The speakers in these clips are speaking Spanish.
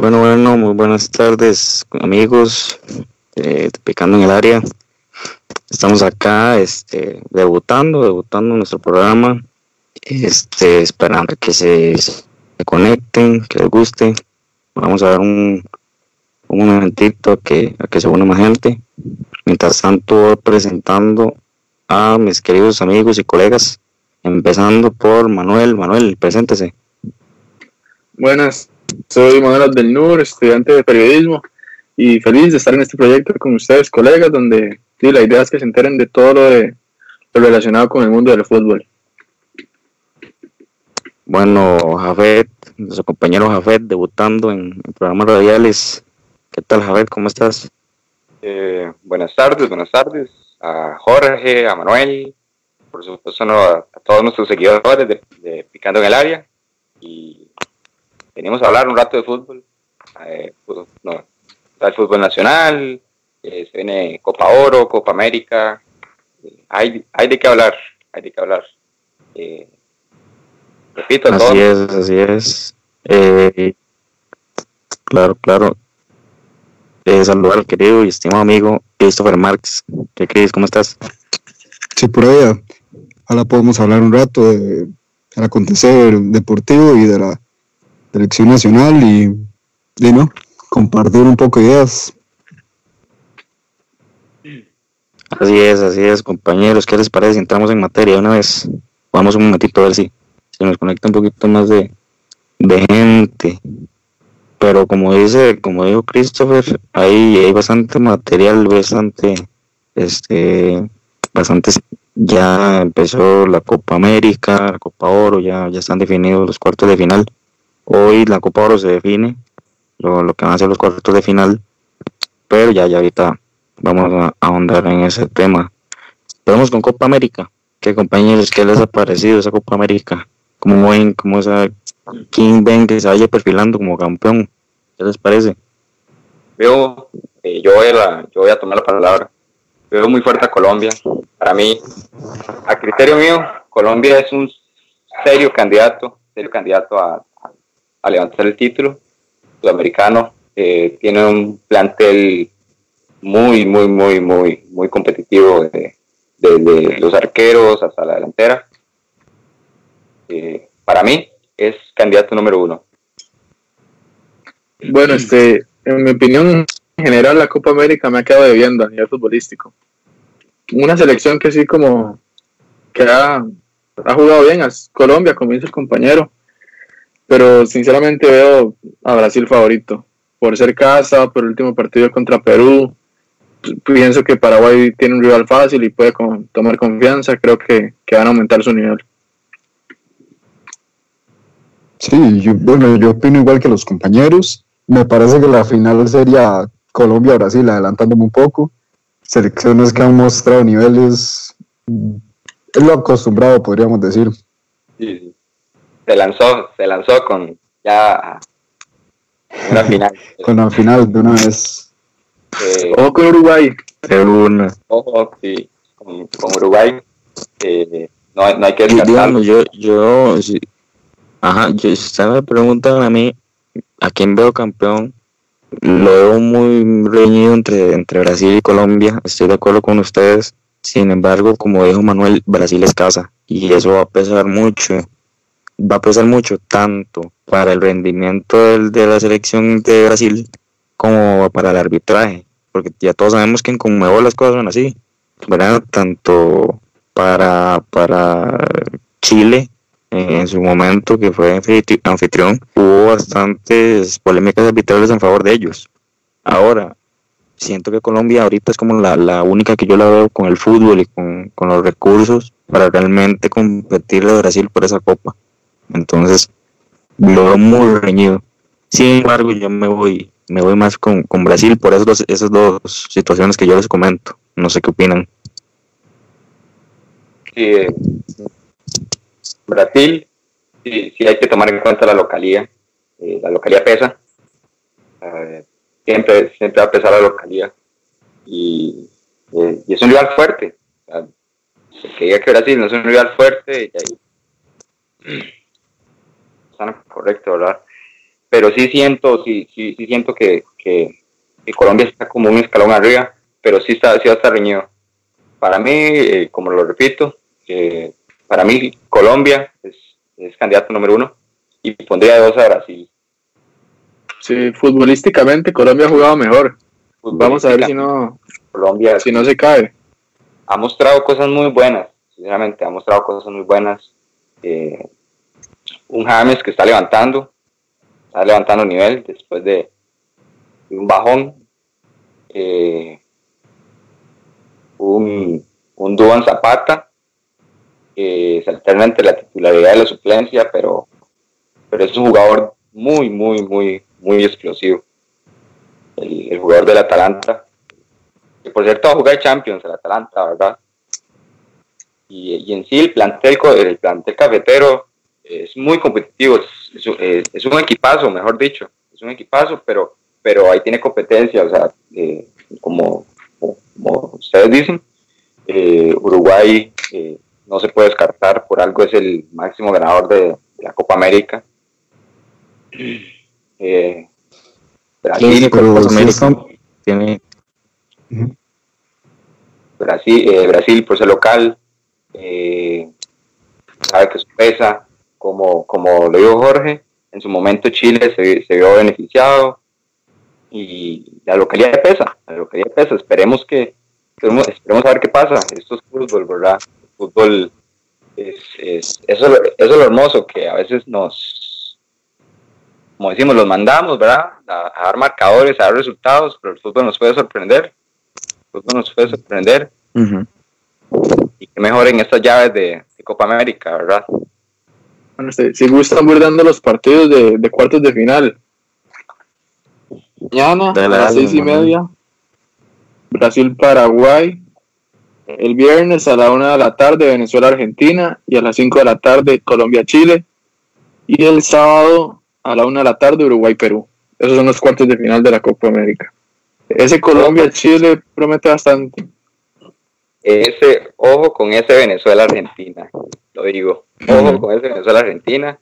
Bueno, bueno, muy buenas tardes, amigos, eh, Picando en el área. Estamos acá, este, debutando, debutando nuestro programa, este, esperando que se, conecten, que les guste. Vamos a dar un, un momentito a que, a que se una más gente. Mientras tanto, presentando a mis queridos amigos y colegas, empezando por Manuel. Manuel, preséntese. Buenas, soy Manuel del Nur, estudiante de periodismo y feliz de estar en este proyecto con ustedes, colegas, donde sí, la idea es que se enteren de todo lo, de, lo relacionado con el mundo del fútbol. Bueno, Jafet, nuestro compañero Jafet, debutando en, en programas radiales. ¿Qué tal, Jafet? ¿Cómo estás? Eh, buenas tardes, buenas tardes a Jorge, a Manuel, por supuesto no, a, a todos nuestros seguidores de, de Picando en el Área. Y venimos a hablar un rato de fútbol. Eh, pues, no, está el fútbol nacional, eh, se viene Copa Oro, Copa América. eh, hay, hay de qué hablar, hay de qué hablar. Eh, repito, todo, Así es, así es. Eh, claro, claro. Eh, saludar al querido y estimado amigo Christopher Marx. ¿Qué crees? ¿Cómo estás? Sí, por ahí. Ahora podemos hablar un rato de- del acontecer deportivo y de la selección nacional y, y no, compartir un poco de ideas. Así es, así es, compañeros. ¿Qué les parece si entramos en materia una vez? Vamos un momentito a ver si se nos conecta un poquito más de, de gente. Pero como dice, como dijo Christopher, hay, hay bastante material, bastante, este, bastantes, ya empezó la Copa América, la Copa Oro, ya, ya están definidos los cuartos de final. Hoy la Copa Oro se define, lo, lo que van a ser los cuartos de final, pero ya, ya ahorita vamos a ahondar en ese tema. Vamos con Copa América. ¿Qué compañeros, qué les ha parecido esa Copa América? ¿Cómo ven, cómo esa, quién ven que se vaya perfilando como campeón? ¿Qué les parece? veo, eh, yo, voy a la- yo voy a tomar la palabra. Veo muy fuerte a Colombia. Para mí, a criterio mío, Colombia es un serio candidato, serio candidato a, a- a levantar el título sudamericano. Eh, tiene un plantel muy, muy, muy, muy, muy competitivo de- desde los arqueros hasta la delantera. Eh, para mí es candidato número uno. Bueno, este, en mi opinión en general, la Copa América me ha quedado debiendo a nivel futbolístico. Una selección que sí como que ha, ha jugado bien, es Colombia, como dice el compañero, pero sinceramente veo a Brasil favorito, por ser casa, por el último partido contra Perú. Pienso que Paraguay tiene un rival fácil y puede con- tomar confianza, creo que, que van a aumentar su nivel. Sí, yo, bueno, yo opino igual que los compañeros. Me parece que la final sería Colombia-Brasil, adelantándome un poco. Selecciones que han mostrado niveles, mm, es lo acostumbrado, podríamos decir. Sí, sí. Se lanzó, se lanzó con ya una final. Con la final de una vez. Eh, Ojo con Uruguay, De una. ojo, sí, con, con Uruguay. eh, no, hay- no hay que descartarlo. yo, yo, ajá, yo, si ustedes me preguntan a mí, ¿a quién veo campeón? Lo veo muy reñido entre, entre Brasil y Colombia, estoy de acuerdo con ustedes. Sin embargo, como dijo Manuel, Brasil es casa y eso va a pesar mucho, va a pesar mucho tanto para el rendimiento del- de la selección de Brasil como para el arbitraje, porque ya todos sabemos que en Conmebol las cosas son así, ¿verdad? Tanto para, para Chile eh, en su momento que fue anfitri- anfitrión, hubo bastantes polémicas arbitrales en favor de ellos. Ahora, siento que Colombia ahorita es como la, la única que yo la veo con el fútbol y con, con los recursos para realmente competirle a Brasil por esa copa. Entonces, lo veo muy reñido. Sin embargo, yo me voy, me voy más con, con Brasil por esas dos, esas dos situaciones que yo les comento. No sé qué opinan. Sí, eh, Brasil, sí, sí hay que tomar en cuenta la localía. eh, la localía pesa. Eh, siempre, siempre va a pesar la localía. Y, y es un rival fuerte. O sea, que diga que Brasil no es un rival fuerte, ya ahí- Está correcto, ¿verdad? pero sí siento, sí, sí, sí siento que, que, Colombia está como un escalón arriba, pero sí, está, sí va a estar reñido. Para mí, eh, como lo repito, eh, para mí Colombia es, es, candidato número uno y pondría dos a Brasil. Sí, futbolísticamente Colombia ha jugado mejor. Vamos a ver si no, Colombia, si no se cae. Ha mostrado cosas muy buenas, sinceramente, ha mostrado cosas muy buenas. Eh, un James que está levantando, está levantando nivel después de, un bajón. Eh, un, un Duan Zapata, que se alterna entre la titularidad y la suplencia, pero, pero es un jugador muy, muy, muy, muy explosivo. El, jugador del Atalanta, que por cierto va a jugar Champions, el Atalanta, ¿verdad? Y, y en sí el plantel, el plantel cafetero es muy competitivo, es, un equipazo, mejor dicho, es un equipazo, pero, pero ahí tiene competencia, o sea, eh, como, como, ustedes dicen, eh, Uruguay eh, no se puede descartar, por algo es el máximo ganador de, la Copa América. Brasil, tiene Brasil, Brasil por ser local, sabe que su pesa, como, como lo dijo Jorge, en su momento Chile se, se vio beneficiado y la localidad pesa, la localidad pesa, esperemos que, esperemos, a ver qué pasa, esto es fútbol, ¿verdad? fútbol es, es, eso, eso es lo hermoso, que a veces nos, como decimos, los mandamos, ¿verdad? A, dar marcadores, a dar resultados, pero el fútbol nos puede sorprender, el fútbol nos puede sorprender. Y que mejoren estas llaves de, de Copa América, ¿verdad? Bueno, si, si gustan, voy dando los partidos de, cuartos de final. Mañana a las seis y media, Brasil-Paraguay. El viernes a la una de la tarde, Venezuela-Argentina. Y a las cinco de la tarde, Colombia-Chile. Y el sábado a la una de la tarde, Uruguay-Perú. Esos son los cuartos de final de la Copa América. Ese Colombia-Chile promete bastante. Ese, ojo con ese Venezuela-Argentina lo digo. Ojo con ese Venezuela-Argentina.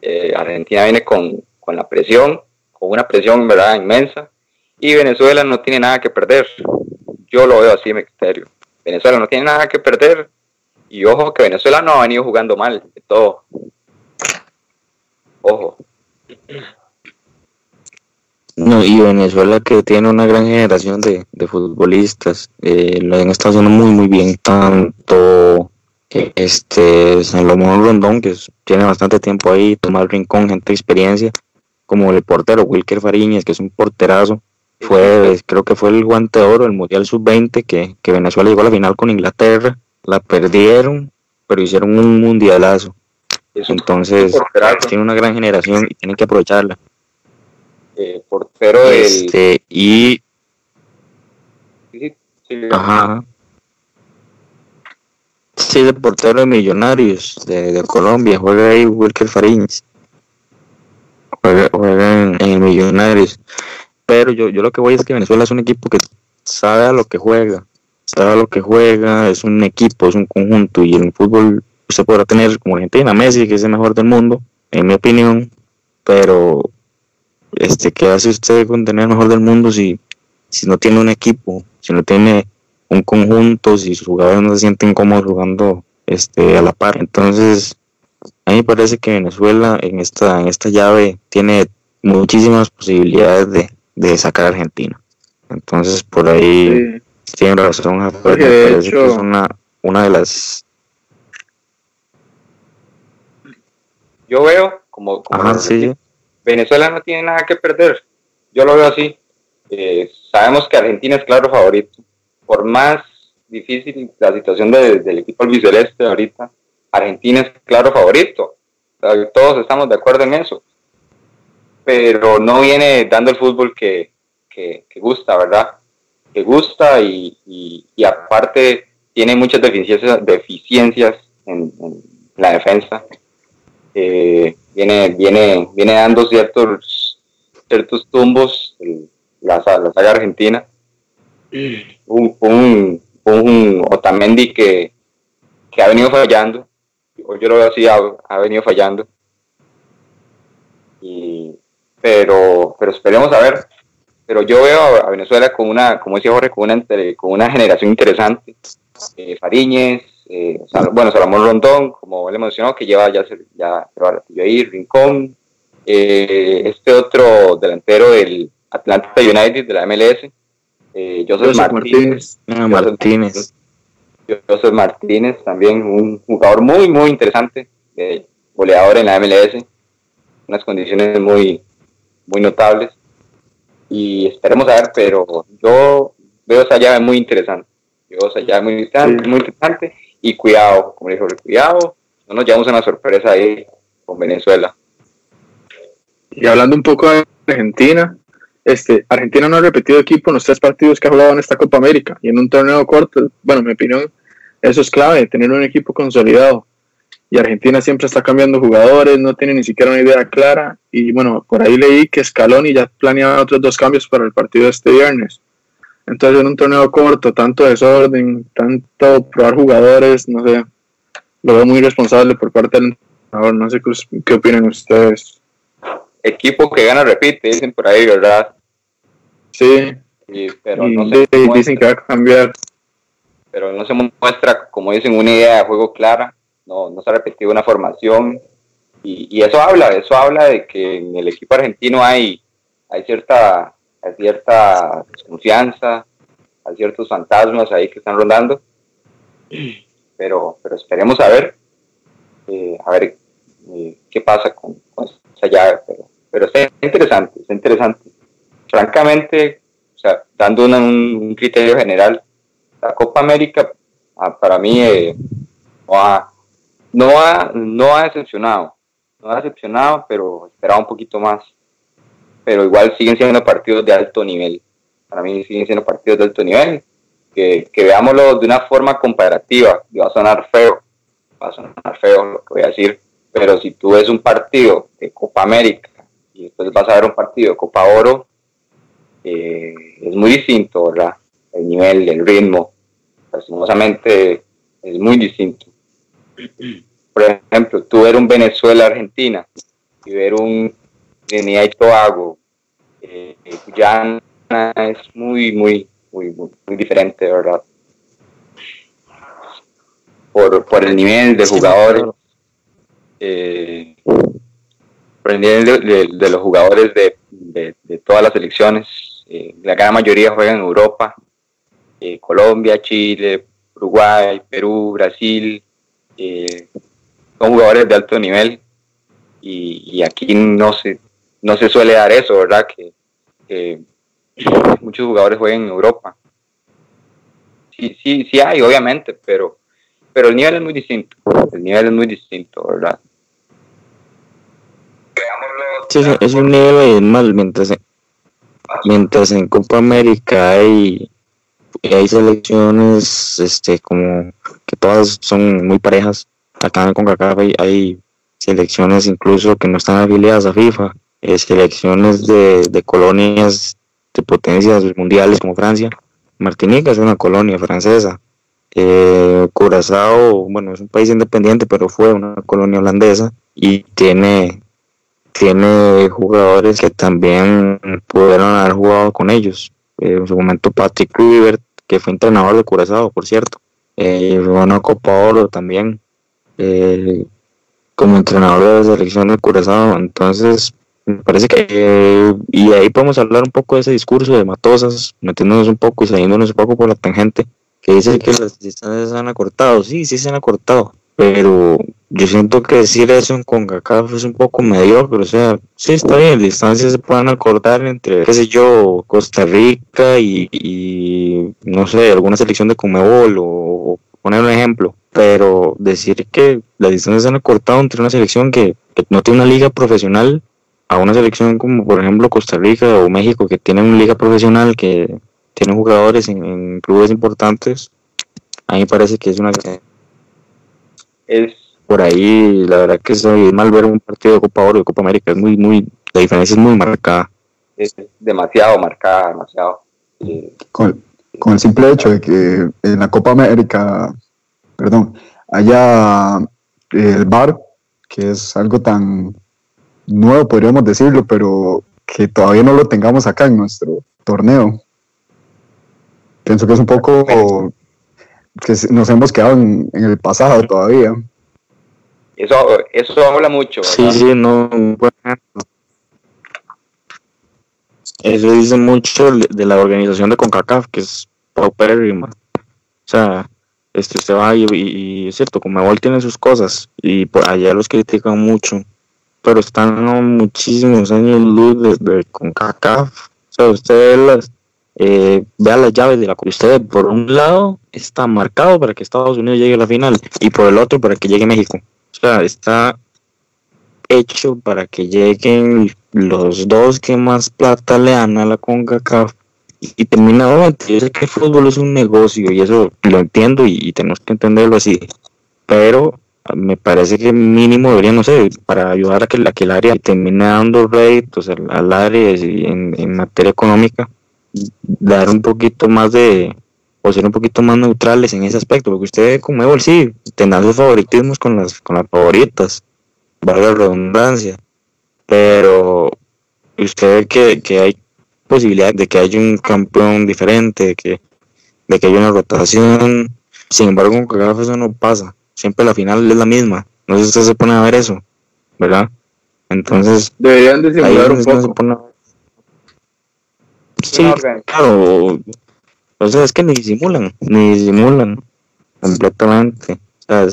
Eh, Argentina viene con, la presión, con una presión verdad inmensa, y Venezuela no tiene nada que perder. Yo lo veo así mi criterio. Venezuela no tiene nada que perder, y ojo que Venezuela no ha venido jugando mal de todo. Ojo. No, y Venezuela que tiene una gran generación de, futbolistas, eh, lo han estado haciendo muy muy bien, tanto este Salomón Rondón, que tiene bastante tiempo ahí, Tomás Rincón, gente de experiencia, como el portero Wilker Fariñez, que es un porterazo, fue, creo que fue el guante de oro, el Mundial Sub-20, que, que Venezuela llegó a la final con Inglaterra, la perdieron, pero hicieron un mundialazo. Entonces, tiene una gran generación y tienen que aprovecharla. Eh, portero este, y... Ajá. Sí, de portero de Millonarios de, Colombia, juega ahí Wilker Fariñez. Juega, en, en, Millonarios. Pero yo, yo lo que voy es que Venezuela es un equipo que sabe a lo que juega, sabe a lo que juega, es un equipo, es un conjunto. Y en el fútbol usted podrá tener como Argentina, Messi, que es el mejor del mundo, en mi opinión, pero este, ¿qué hace usted con tener el mejor del mundo si, si no tiene un equipo, si no tiene un conjunto, si sus jugadores no se sienten cómodos jugando este, a la par. Entonces, a mí me parece que Venezuela en esta, en esta llave tiene muchísimas posibilidades de, de sacar a Argentina. Entonces, por ahí tiene razón. es una, una de las. Yo veo como, Venezuela no tiene nada que perder. Yo lo veo así. Eh, sabemos que Argentina es claro favorito por más difícil la situación del equipo albiceleste ahorita, Argentina es claro favorito. todos estamos de acuerdo en eso. Pero no viene dando el fútbol que, gusta, ¿verdad? Que gusta y, aparte tiene muchas deficiencias, deficiencias en, la defensa. Eh, viene, viene, viene dando ciertos, ciertos tumbos la, la saga argentina un, un, un Otamendi que, que ha venido fallando, yo lo veo así, ha, venido fallando. Y, pero, pero esperemos a ver. Pero yo veo a Venezuela con una, como decía Jorge, con una, con una generación interesante. Eh, Fariñez, eh, bueno, Salomón Rondón, como él mencionó, que lleva ya, ya lleva ahí, Rincón, eh, este otro delantero del Atlanta United de la MLS, eh, Joseph, Martínez. Martínez. Joseph Martínez, también un jugador muy, muy interesante, goleador en la MLS, unas condiciones muy, muy notables. Y esperemos a ver, pero yo veo esa llave muy interesante. Veo esa llave muy interesante, muy interesante. Y cuidado, como dijo, cuidado, no nos llevamos una sorpresa ahí con Venezuela. Y hablando un poco de Argentina, este, Argentina no ha repetido equipo en los tres partidos que ha jugado en esta Copa América y en un torneo corto, bueno, en mi opinión, eso es clave, tener un equipo consolidado. Y Argentina siempre está cambiando jugadores, no tiene ni siquiera una idea clara. Y bueno, por ahí leí que Scaloni ya planeaba otros dos cambios para el partido de este viernes. Entonces, en un torneo corto, tanto desorden, tanto probar jugadores, no sé, lo veo muy responsable por parte del entrenador. No sé qué, qué opinan ustedes equipo que gana repite, dicen por ahí, ¿verdad? Sí. pero no se dicen que va a cambiar. Pero no se muestra, como dicen, una idea de juego clara, no, no se ha repetido una formación. Y, y, eso habla, eso habla de que en el equipo argentino hay, hay cierta, hay cierta desconfianza, hay ciertos fantasmas ahí que están rondando. Pero, pero esperemos a ver, eh, a ver eh, qué pasa con, con esa llave. Pero pero está interesante, está interesante. Francamente, o sea, dando un, criterio general, la Copa América ah, para mí eh, no, ha, no, ha, no ha decepcionado, no ha decepcionado, pero esperaba un poquito más. Pero igual siguen siendo partidos de alto nivel. Para mí siguen siendo partidos de alto nivel. Que, que veámoslo de una forma comparativa. Y va a sonar feo, va a sonar feo lo que voy a decir, pero si tú ves un partido de Copa América y después vas a ver un partido de Copa Oro, eh, es muy distinto, ¿verdad? El nivel, el ritmo, lastimosamente es muy distinto. Por ejemplo, tú ver un Venezuela-Argentina y ver un Trinidad y Tobago, eh, Guyana es muy, muy, muy, muy, diferente, ¿verdad? Por, por el nivel de jugadores. Eh, de, de, los jugadores de, de, todas las selecciones. Eh, la gran mayoría juegan en Europa, eh, Colombia, Chile, Uruguay, Perú, Brasil. Eh, son jugadores de alto nivel y, aquí no se, no se suele dar eso, ¿verdad? Que, muchos jugadores juegan en Europa. Sí, sí, sí hay, obviamente, pero, pero el nivel es muy distinto. El nivel es muy distinto, ¿verdad? Sí, es un nivel mal mientras, mientras en Copa América hay, hay selecciones este como que todas son muy parejas. Acá en CONCACAF hay, hay selecciones incluso que no están afiliadas a FIFA, eh, selecciones de, de colonias de potencias mundiales como Francia. Martinica es una colonia francesa. Eh, Curazao, bueno, es un país independiente, pero fue una colonia holandesa y tiene tiene jugadores que también pudieron haber jugado con ellos. Eh, en su momento Patrick Kluivert, que fue entrenador de Curazao, por cierto. Eh, fue Copa Oro también, eh, como entrenador de la selección de Curazao. Entonces, me parece que, y ahí podemos hablar un poco de ese discurso de Matosas, metiéndonos un poco y saliéndonos un poco por la tangente, que dice que las distancias se han acortado. Sí, sí se han acortado, pero yo siento que decir eso en CONCACAF es un poco mediocre, o sea, sí está bien, distancias se pueden acordar entre, qué sé yo, Costa Rica y, no sé, alguna selección de Comebol o, poner un ejemplo, pero decir que las distancias se han acortado entre una selección que, no tiene una liga profesional a una selección como por ejemplo Costa Rica o México que tienen una liga profesional que tienen jugadores en, clubes importantes, a mí parece que es una es por ahí, la verdad que es mal ver un partido de Copa Oro y de Copa América, es muy, muy, la diferencia es muy marcada. Es demasiado marcada, demasiado. Con, con el simple hecho de que en la Copa América, perdón, haya el VAR, que es algo tan nuevo, podríamos decirlo, pero que todavía no lo tengamos acá en nuestro torneo. Pienso que es un poco que nos hemos quedado en, el pasado todavía. Eso, eso habla mucho. Sí, sí, no. eso dice mucho de la organización de CONCACAF, que es paupérrima. O sea, este, usted va y, es cierto, Comebol tiene sus cosas y por allá los critican mucho, pero están muchísimos años luz de, CONCACAF. O sea, usted las, eh, vea las llaves de la que usted por un lado está marcado para que Estados Unidos llegue a la final y por el otro para que llegue México. O sea, está hecho para que lleguen los dos que más plata le dan a la CONCACAF y, termina yo sé que el fútbol es un negocio y eso lo entiendo y, tenemos que entenderlo así, pero me parece que mínimo debería, no sé, para ayudar a que, a que el área termine dando réditos al, al área en, en materia económica, dar un poquito más de, o ser un poquito más neutrales en ese aspecto, porque usted como Evo sí, tendrá sus favoritismos con las, con las favoritas, valga la redundancia, pero usted ve que, que hay posibilidad de que haya un campeón diferente, de que, de que haya una rotación, sin embargo con CACAF eso no pasa, siempre la final es la misma, no sé si usted se pone a ver eso, ¿verdad? Entonces, deberían disimular un poco. Sí, claro, o sea, es que ni disimulan, ni disimulan completamente. O sea,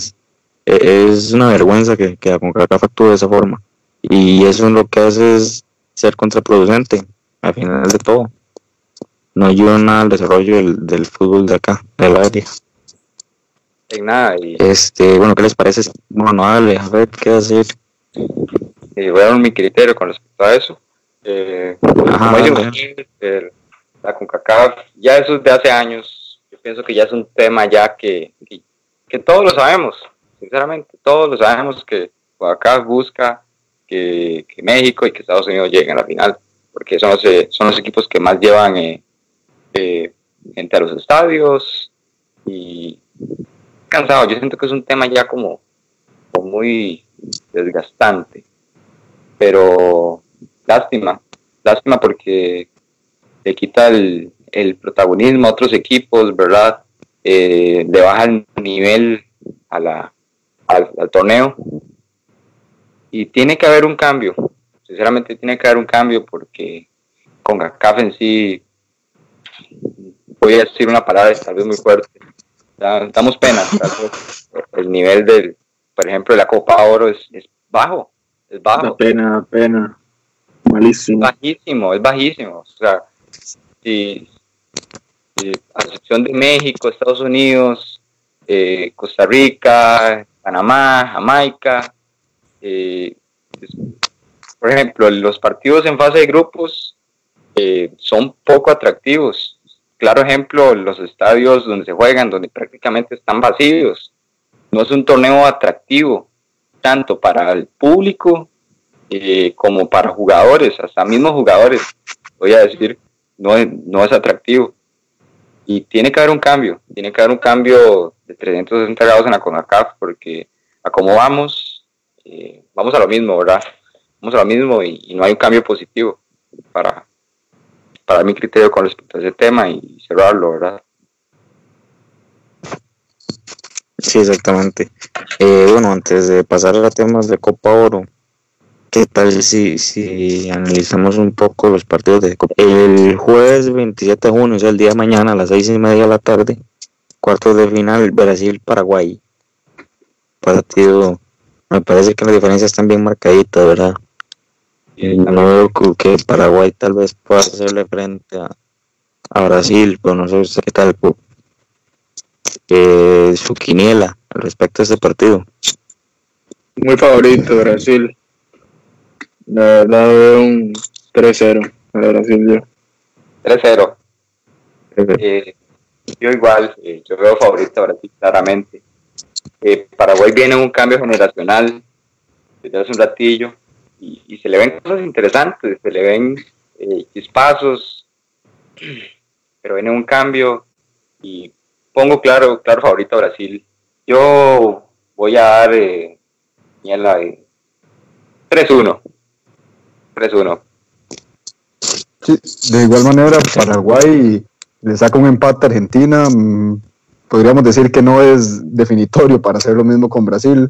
es, una vergüenza que, que la CONCACAF actúe de esa forma. Y eso lo que hace es ser contraproducente, al final de todo. No ayuda nada al desarrollo del, fútbol de acá, del área. En nada. Y... Este, bueno, ¿qué les parece? Bueno, dale, a ver qué hacer. Y voy a dar mi criterio con respecto a eso. Eh, Ajá, la CONCACAF, ya eso es de hace años, yo pienso que ya es un tema ya que, que, todos lo sabemos, sinceramente, todos lo sabemos que CONCACAF busca que, México y que Estados Unidos lleguen a la final, porque son los, eh, son los equipos que más llevan eh, eh, gente a los estadios y cansado, yo siento que es un tema ya como muy desgastante, pero lástima, lástima porque le quita el, protagonismo a otros equipos, ¿verdad? Eh, le baja el nivel a la, al, torneo. Y tiene que haber un cambio, sinceramente tiene que haber un cambio porque con GACAF en sí, voy a decir una palabra tal vez muy fuerte, damos pena, el nivel del, por ejemplo, de la Copa Oro es, bajo, es bajo. pena, pena, malísimo. Es bajísimo, es bajísimo, o sea, y, a excepción de México, Estados Unidos, eh, Costa Rica, Panamá, Jamaica. Eh, por ejemplo, los partidos en fase de grupos eh, son poco atractivos. Claro ejemplo, los estadios donde se juegan, donde prácticamente están vacíos. No es un torneo atractivo, tanto para el público como para jugadores, hasta mismos jugadores, voy a decir no es, no es atractivo. Y tiene que haber un cambio, tiene que haber un cambio de 360 grados en la CONACAF, porque a vamos, eh, vamos a lo mismo, ¿verdad? Vamos a lo mismo y, no hay un cambio positivo para, para mi criterio con respecto a ese tema y cerrarlo, ¿verdad? Sí, exactamente. Eh, bueno, antes de pasar a temas de Copa Oro, ¿Qué tal si, si analizamos un poco los partidos de Copa? El jueves 27 de junio, o sea, el día de mañana a las seis y media de la tarde, cuartos de final Brasil-Paraguay. Partido, me parece que las diferencias están bien marcaditas, ¿verdad? No veo que Paraguay tal vez pueda hacerle frente a, Brasil, pero no sé qué tal eh, su quiniela respecto a este partido. Muy favorito Brasil. La verdad veo un 3-0 para Brasil yo. 3-0. Eh, yo igual, eh, yo veo favorito a Brasil claramente. Eh, Paraguay viene en un cambio generacional desde hace un ratillo y, se le ven cosas interesantes, se le ven chispazos, pero viene un cambio y pongo claro, claro favorito a Brasil. Yo voy a dar eh, la 3-1. 3-1. De igual manera, Paraguay le saca un empate a Argentina. mm, Podríamos decir que no es definitorio para hacer lo mismo con Brasil.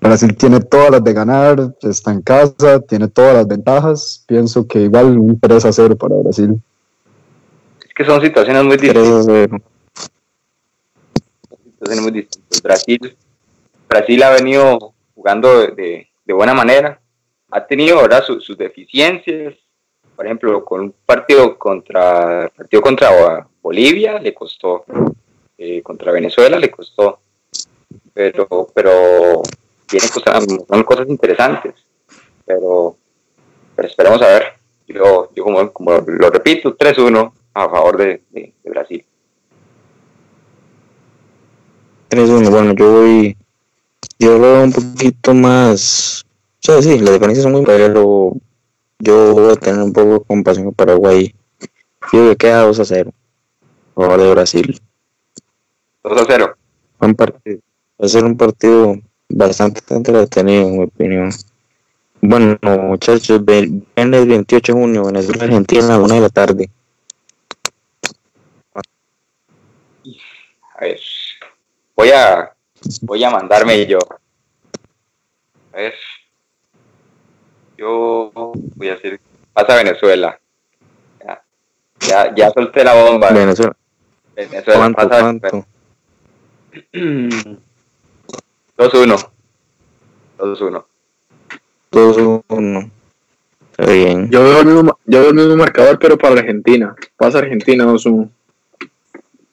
Brasil tiene todas las de ganar, está en casa, tiene todas las ventajas. Pienso que igual un 3 a 0 para Brasil. Es que son situaciones muy 3 distintas. a 0. situaciones muy distintas. Brasil, Brasil ha venido jugando de, de- de buena manera. Ha tenido ¿verdad? Su- sus deficiencias. Por ejemplo, con un partido contra, partido contra Bolivia le costó. eh, contra Venezuela le costó. Pero, pero viene costando, son cosas interesantes. Pero, pero esperemos a ver. Yo, yo como, como lo repito, 3-1 a favor de, de- de Brasil. 3-1, bueno, yo voy. Yo lo veo un poquito más. O sea, sí, las diferencias son muy. Pero yo voy a tener un poco de compasión con Paraguay. Yo que queda 2 a 0. A favor de Brasil. 2 a 0. Buen partido. Va a ser un partido bastante entretenido, en mi opinión. Bueno, muchachos, ven el 28 de junio, Venezuela, Argentina, a la 1 de la tarde. A ver, voy a, voy a mandarme yo. A ver, yo voy a decir, pasa Venezuela. Ya, ya, ya solté la bomba. Venezuela, Venezuela ¿cuánto? pasa ¿Cuánto? 2-1. 2-1. 2-1. Está bien. Yo veo, el mismo, yo veo el mismo marcador, pero para Argentina. Pasa Argentina 2-1.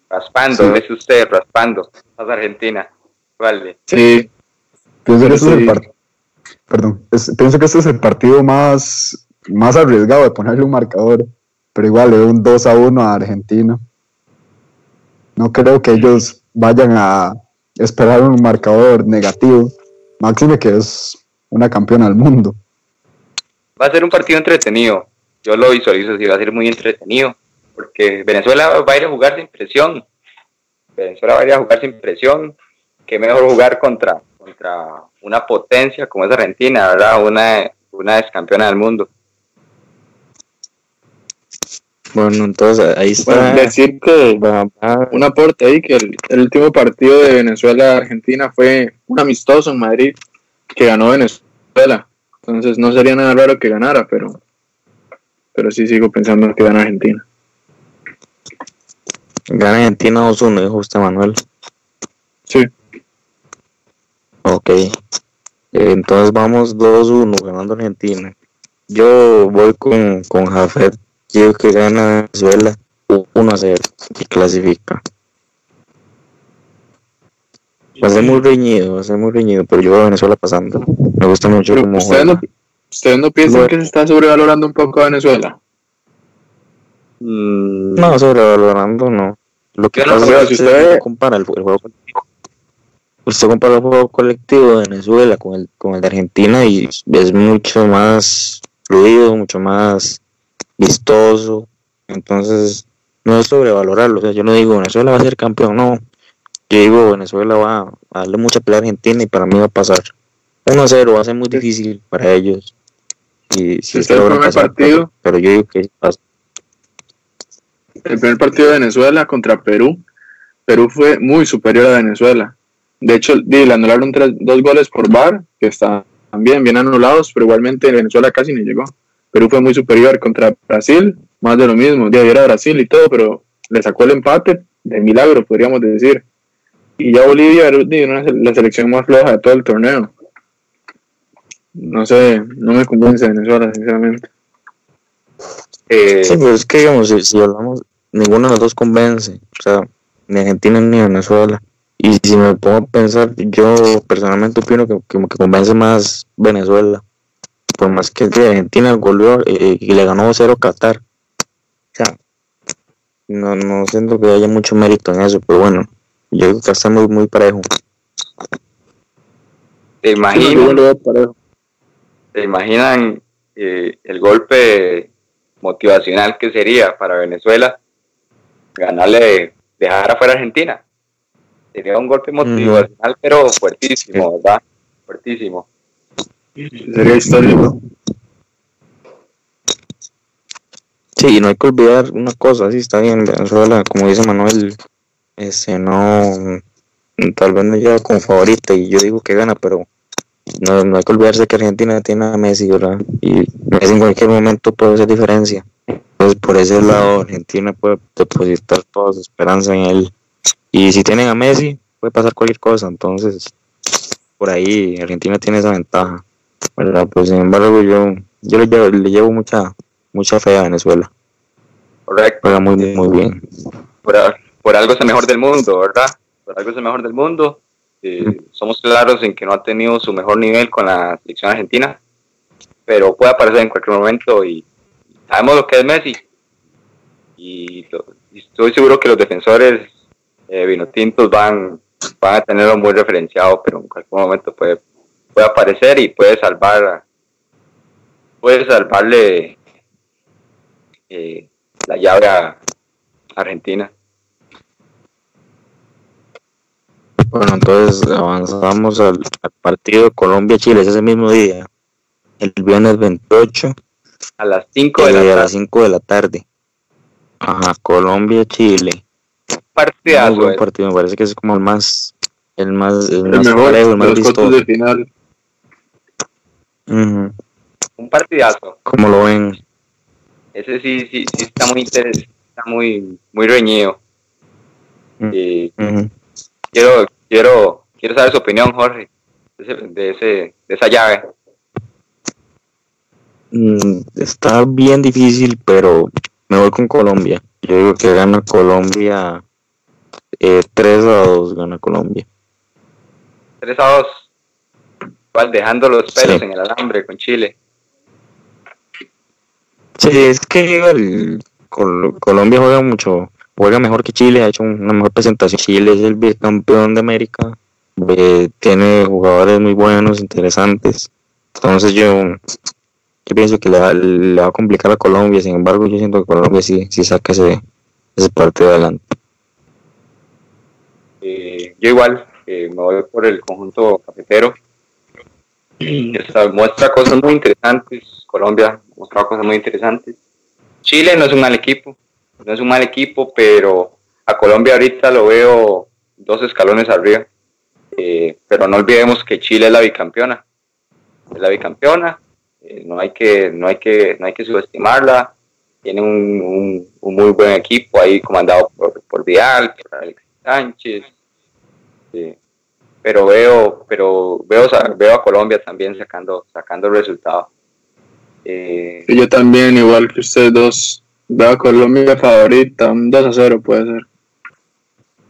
Raspando, Sí. es usted, raspando. Pasa Argentina. Vale. Sí, que Pero este es el sí. Perdón, pienso que este es el partido más, más arriesgado de ponerle un marcador, pero igual le doy un 2 a 1 a Argentina. No creo que ellos vayan a esperar un marcador negativo, máxime que es una campeona del mundo. Va a ser un partido entretenido. Yo lo visualizo así, va a ser muy entretenido. Porque Venezuela va a ir a jugar sin presión. Venezuela va a ir a jugar sin presión. Qué mejor jugar contra, contra una potencia como es Argentina, ¿verdad? Una, una ex campeona del mundo. Bueno, entonces ahí está. bueno, decir que un aporte ahí, que el, el último partido de Venezuela-Argentina fue un amistoso en Madrid que ganó Venezuela. Entonces no sería nada raro que ganara, pero, pero sí sigo pensando que gana Argentina. Gana Argentina 2-1, dijo usted Manuel. Sí. Ok. Entonces vamos 2-1 ganando Argentina. Yo voy con, con Jafet. Quiero que gana Venezuela 1-0 y clasifica. Va a ser muy reñido, va a ser muy reñido, pero yo veo a Venezuela pasando. Me gusta mucho Pero cómo ustedes, no, ¿Ustedes no piensan que se está sobrevalorando un poco a Venezuela? No, sobrevalorando no. Lo que no pasa es que si usted usted- compara el, el juego colectivo. Usted compara el juego colectivo de Venezuela con el, con el de Argentina y es mucho más fluido, mucho más vistoso. Entonces, no es sobrevalorarlo. O sea, yo no digo Venezuela va a ser campeón, no. Yo digo Venezuela va a darle mucha pelea a Argentina y para mí va a pasar. 1-0 va a ser muy difícil para ellos. Y si Este es el primer partido. pero, pero yo digo que pasa. El primer partido de Venezuela contra Perú. Perú fue muy superior a Venezuela. De hecho, le anularon dos goles por VAR, que están bien, bien anulados, pero igualmente Venezuela casi ni llegó. Perú fue muy superior contra Brasil, más de lo mismo. Ya era Brasil y todo, pero le sacó el empate de milagro, podríamos decir. Y ya Bolivia era la selección más floja de todo el torneo. No sé, no me convence Venezuela, sinceramente. eh, Sí, pero es que digamos, si, si hablamos, ninguno de los dos convence, o sea, ni Argentina ni Venezuela. Y si me pongo a pensar, yo personalmente opino que, que, que convence más Venezuela. Por más que de Argentina goleó eh, y le ganó 0 Qatar. O sea, no, no siento que haya mucho mérito en eso, pero bueno, yo creo que está muy, muy parejo. ¿Te imaginas, te imaginan eh, el golpe motivacional que sería para Venezuela ganarle, dejar afuera a Argentina? Sería un golpe motivacional, pero fuertísimo, ¿verdad? Fuertísimo. Sería histórico. Sí, y no hay que olvidar una cosa, sí está bien, Venezuela, como dice Manuel, ese no, tal vez no llega como favorita y yo digo que gana, pero no, no hay que olvidarse que Argentina tiene a Messi, ¿verdad? Y Messi en cualquier momento puede hacer diferencia. Entonces, por ese lado, Argentina puede depositar toda su esperanza en él. Y si tienen a Messi, puede pasar cualquier cosa. Entonces, por ahí, Argentina tiene esa ventaja, ¿verdad? Pues, sin embargo, yo, yo le, llevo, le llevo mucha, mucha fe a Venezuela. Correcto. Juega muy, muy bien. Por, por algo es el mejor del mundo, ¿verdad? Por algo es el mejor del mundo. Eh, somos claros en que no ha tenido su mejor nivel con la selección argentina, pero puede aparecer en cualquier momento y sabemos lo que es Messi. Y, y estoy seguro que los defensores eh, vinotintos van, van a tenerlo muy referenciado, pero en cualquier momento puede, puede aparecer y puede salvar puede salvarle eh, la llave a Argentina. Bueno, entonces avanzamos al, al partido Colombia-Chile, es ese mismo día, el viernes 28 A las 5 de eh, la a tarde. las 5 de la tarde. Ajá, Colombia-Chile. Muy partidazo, buen eh. partido, me parece que es como el más, el más, el El más mejor parejo, el de más vistoso. de final. Un partidazo. ¿Cómo lo ven? Ese sí, sí, sí está muy interes- está muy, muy reñido. Mm. Y Ujú. quiero, quiero, quiero saber su opinión, Jorge, de, ese, de, ese, de esa llave. Mm, Está bien difícil, pero me voy con Colombia. Yo digo que gana Colombia eh, 3 a 2, gana Colombia. 3 a 2. Igual dejando los pelos Sí. en el alambre con Chile. Sí, es que el Col- Colombia juega mucho, juega mejor que Chile, ha hecho una mejor presentación. Chile es el bicampeón de América, eh, tiene jugadores muy buenos, interesantes. Entonces yo, yo pienso que le va, le va a complicar a Colombia, sin embargo yo siento que Colombia sí, sí saca ese, ese partido adelante. Eh, yo igual eh, me voy por el conjunto cafetero. Esta muestra cosas muy interesantes. Colombia muestra cosas muy interesantes. Chile no es un mal equipo, no es un mal equipo, pero a Colombia ahorita lo veo dos escalones arriba. Eh, pero no olvidemos que Chile es la bicampeona. Es la bicampeona. no hay que, no hay que, no hay que subestimarla. Tiene un, un- un muy buen equipo ahí comandado por, por Vidal, por Alex Sánchez. Sí. Pero veo, pero veo, veo a Colombia también sacando, sacando resultados. Eh, Y yo también, igual que ustedes dos, veo a Colombia favorita, un 2 a 0 puede ser.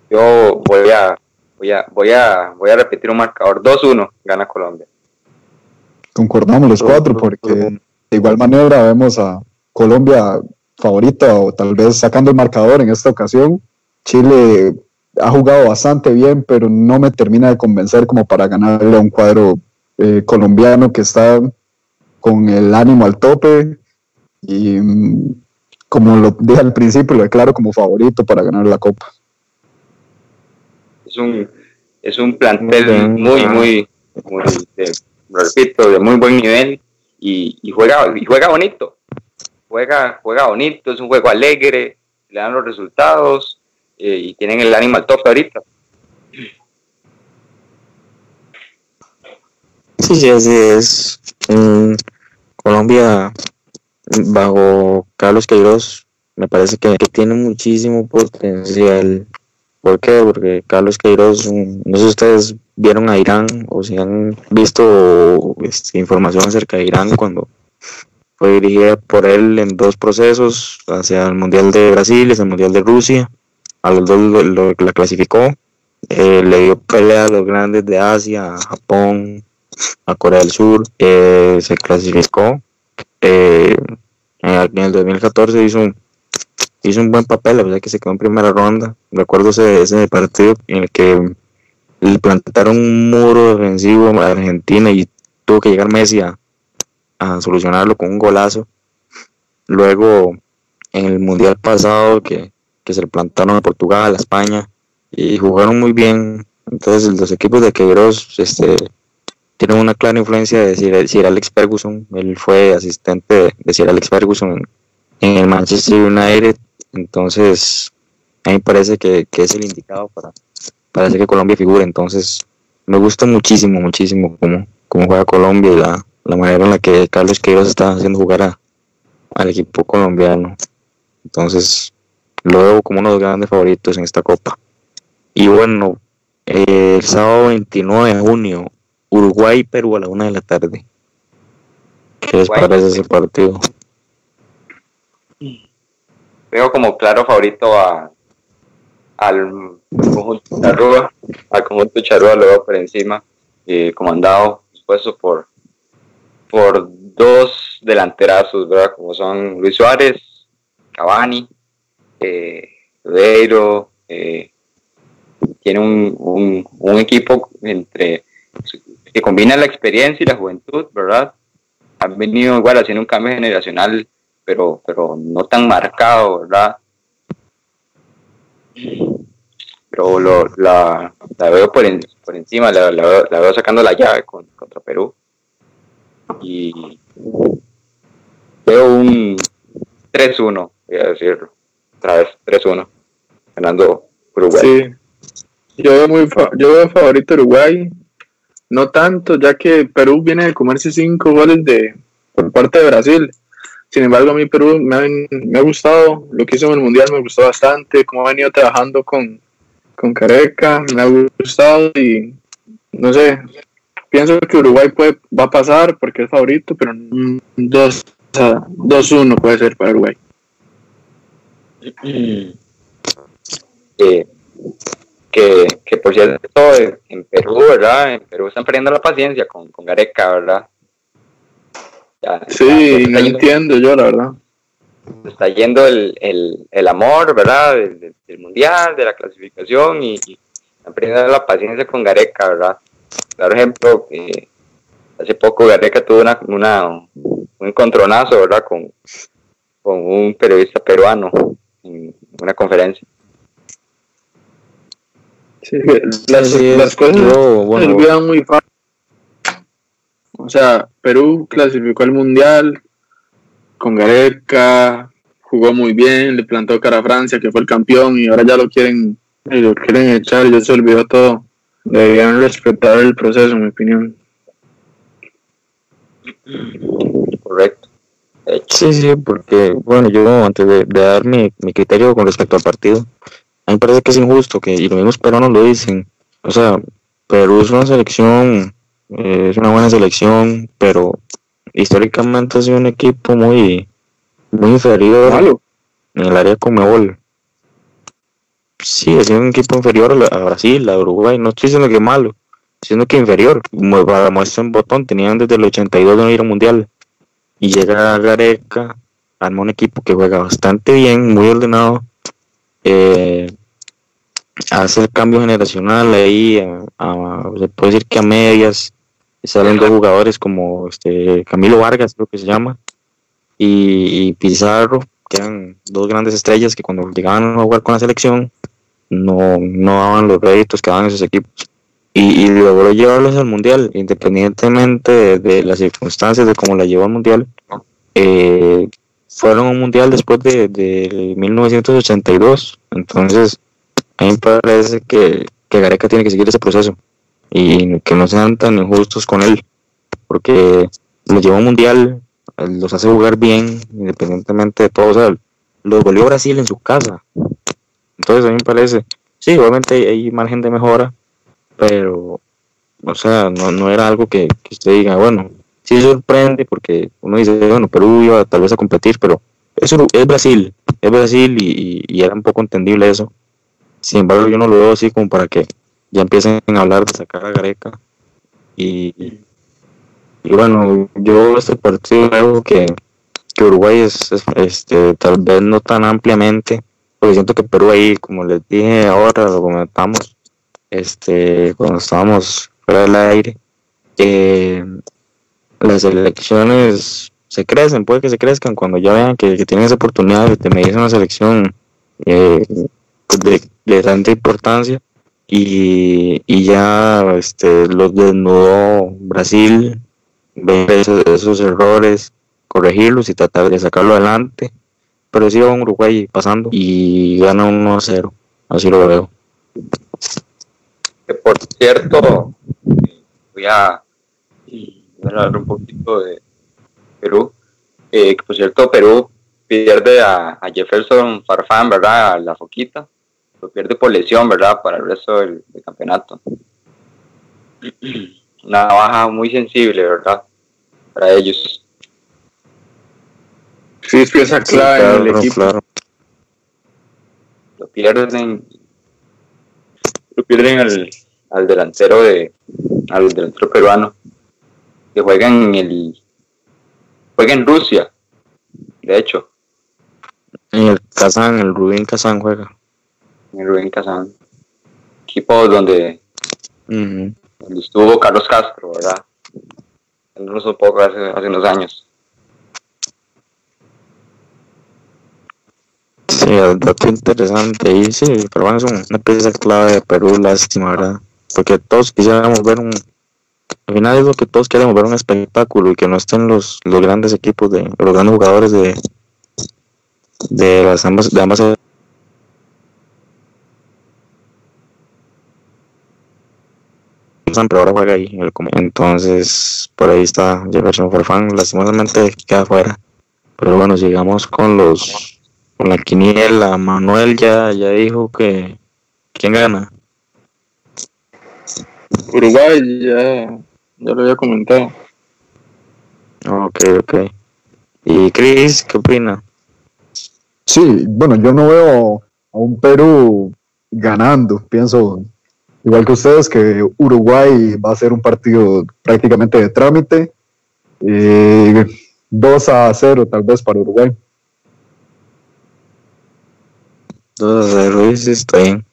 yo voy a, voy a, voy a, voy a repetir un marcador 2-1, gana Colombia. Concordamos los cuatro porque de igual manera vemos a Colombia favorita o tal vez sacando el marcador en esta ocasión. Chile ha jugado bastante bien, pero no me termina de convencer como para ganarle a un cuadro eh, colombiano que está con el ánimo al tope y mm, como lo dije al principio, lo declaro como favorito para ganar la Copa. Es un, es un plantel Muy Ah. muy, muy, de- lo repito, de muy buen nivel y, y juega, y juega bonito. Juega, juega bonito, es un juego alegre, le dan los resultados eh, y tienen el ánimo al tope ahorita. Sí, sí, así es. Mm, Colombia, bajo Carlos Queiroz, me parece que, tiene muchísimo potencial. ¿Por qué? Porque Carlos Queiroz, mm, no sé si ustedes vieron a Irán o si han visto este, información acerca de Irán cuando fue dirigida por él en dos procesos, hacia el Mundial de Brasil y hacia el Mundial de Rusia. A los dos lo- lo- la clasificó. Eh, le dio pelea a los grandes de Asia, a Japón, a Corea del Sur, eh, se clasificó. Eh, en el 2014 hizo un, hizo un buen papel, la verdad que se quedó en primera ronda. Recuerdo ese, partido en el que le plantaron un muro defensivo a Argentina y tuvo que llegar Messi a solucionarlo con un golazo. Luego, en el mundial pasado, que, que se le plantaron a Portugal, a España, y jugaron muy bien. Entonces, los equipos de Queiroz este, tienen una clara influencia de Sir, Alex Ferguson. Él fue asistente de, Sir Alex Ferguson en, el Manchester United, entonces a mí me parece que, es el indicado para, para hacer que Colombia figure, entonces me gusta muchísimo, muchísimo cómo, cómo juega Colombia y la, manera en la que Carlos Queiroz está haciendo jugar al equipo colombiano. Entonces, lo veo como uno de los grandes favoritos en esta copa. Y bueno, el sábado 29 de junio, Uruguay-Perú a la una de la tarde. ¿Qué les parece ese partido? Veo como claro favorito a, al conjunto Charrúa, al conjunto Charrúa lo veo por encima, eh, comandado, puesto por, por dos delanterazos, ¿verdad? Como son Luis Suárez, Cavani, eh, eh tiene un, un, equipo entre que combina la experiencia y la juventud, ¿verdad? Han venido igual haciendo un cambio generacional, pero, pero no tan marcado, ¿verdad? Pero lo, la, veo por, por encima, la, la, veo, sacando la llave contra Perú. Y veo un 3-1, voy a decirlo. Otra vez 3-1, ganando Uruguay. Sí, yo veo, muy yo veo favorito Uruguay. No tanto, ya que Perú viene de comerse 5 goles de, por parte de Brasil. Sin embargo, a mí Perú me ha, me ha gustado, lo que hizo en el Mundial me gustó bastante, cómo ha venido trabajando con, con Careca, me ha gustado y no sé, pienso que Uruguay puede, va a pasar porque es favorito, pero 2-1 puede ser para Uruguay. Eh, que, que por cierto, en Perú, ¿verdad? En Perú están perdiendo la paciencia con, con Gareca, ¿verdad? sí, no entiendo yo, la verdad. Está yendo el, el, el amor, ¿verdad? Del, mundial, de la clasificación y, están perdiendo la paciencia con Gareca, ¿verdad? Por ejemplo, que hace poco Gareca tuvo una, una, un encontronazo, ¿verdad? Con, con un periodista peruano en una conferencia. Sí, las, las cosas se olvidan muy fácil. O sea, Perú clasificó al Mundial con Gareca, jugó muy bien, le plantó cara a Francia, que fue el campeón, y ahora ya lo quieren, lo quieren echar, ya se olvidó todo. Deberían respetar el proceso, en mi opinión. Correcto. Sí, sí, porque, bueno, yo antes de, dar mi, mi, criterio con respecto al partido, a mí me parece que es injusto, que, y los mismos peruanos lo dicen, o sea, Perú es una selección eh, es una buena selección, pero históricamente ha sido un equipo muy, muy inferior en el área Comebol. Sí, ha sido un equipo inferior a, Brasil, a Uruguay. No estoy diciendo que malo, diciendo que inferior. Para muestra en botón, tenían desde el 82 de no ir al mundial. Y llega Gareca, arma un equipo que juega bastante bien, muy ordenado. Eh, hace el cambio generacional ahí, se puede decir que a medias, salen dos jugadores como este Camilo Vargas, creo que se llama, y, Pizarro, que eran dos grandes estrellas que cuando llegaban a jugar con la selección no, no daban los réditos que daban esos equipos. Y, y, logró llevarlos al mundial, independientemente de, las circunstancias de cómo la llevó al mundial. Eh, fueron a un mundial después de, de 1982. Entonces, a mí me parece que, que Gareca tiene que seguir ese proceso y que no sean tan injustos con él, porque los lleva un mundial, los hace jugar bien, independientemente de todo. O sea, los volvió Brasil en su casa. Entonces a mí me parece, sí, obviamente hay, margen de mejora, pero, o sea, no, no era algo que, usted diga, bueno, sí sorprende porque uno dice, bueno, Perú iba tal vez a competir, pero eso es Brasil, es Brasil y, y era un poco entendible eso. Sin embargo, yo no lo veo así como para que ya empiecen a hablar de sacar a Gareca. Y, bueno, yo este partido veo que, Uruguay es, este, tal vez no tan ampliamente, porque siento que Perú ahí, como les dije ahora, lo comentamos, este, cuando estábamos fuera del aire, las elecciones se crecen, puede que se crezcan cuando ya vean que, tienen esa oportunidad de medirse una selección eh, de, de tanta importancia y, ya este, los desnudó Brasil, ver esos, errores, corregirlos y tratar de sacarlo adelante. pero sí va un Uruguay pasando y gana 1 a 0. Así lo veo. Que por cierto, voy a, hablar un poquito de Perú. Eh, que por cierto, Perú pierde a, a Jefferson Farfán, ¿verdad? A la foquita. Lo pierde por lesión, ¿verdad? Para el resto del, del campeonato. Una baja muy sensible, ¿verdad? Para ellos. Sí, es pieza Sí, clave en el equipo. claro. Lo pierden. Lo pierden al, al delantero de. al delantero peruano. Que juega en el. juega en Rusia. De hecho, En el Kazán, el Rubín Kazán juega. en el Rubén Kazán. Equipo donde, donde estuvo Carlos Castro, ¿verdad? No un poco hace, hace unos años. Sí, el dato interesante ahí, sí, pero bueno, es un- una pieza clave de Perú, lástima, ¿verdad? Porque todos quisiéramos ver un... Al final es lo que todos queremos, ver un espectáculo y que no estén los, los grandes equipos, de los grandes jugadores de, de las ambas, de ambas pero ahora juega ahí el entonces por ahí está Jefferson Farfán lastimosamente queda fuera pero bueno sigamos con los con la quiniela Manuel ya ya dijo que quién gana Uruguay, ya, ya lo había comentado. ok ok y Chris qué opina Sí, bueno, yo no veo a un Perú ganando. Pienso, igual que ustedes, que Uruguay va a ser un partido prácticamente de trámite. Eh, 2 a 0 tal vez para Uruguay. 2 a 0 y sí, está bien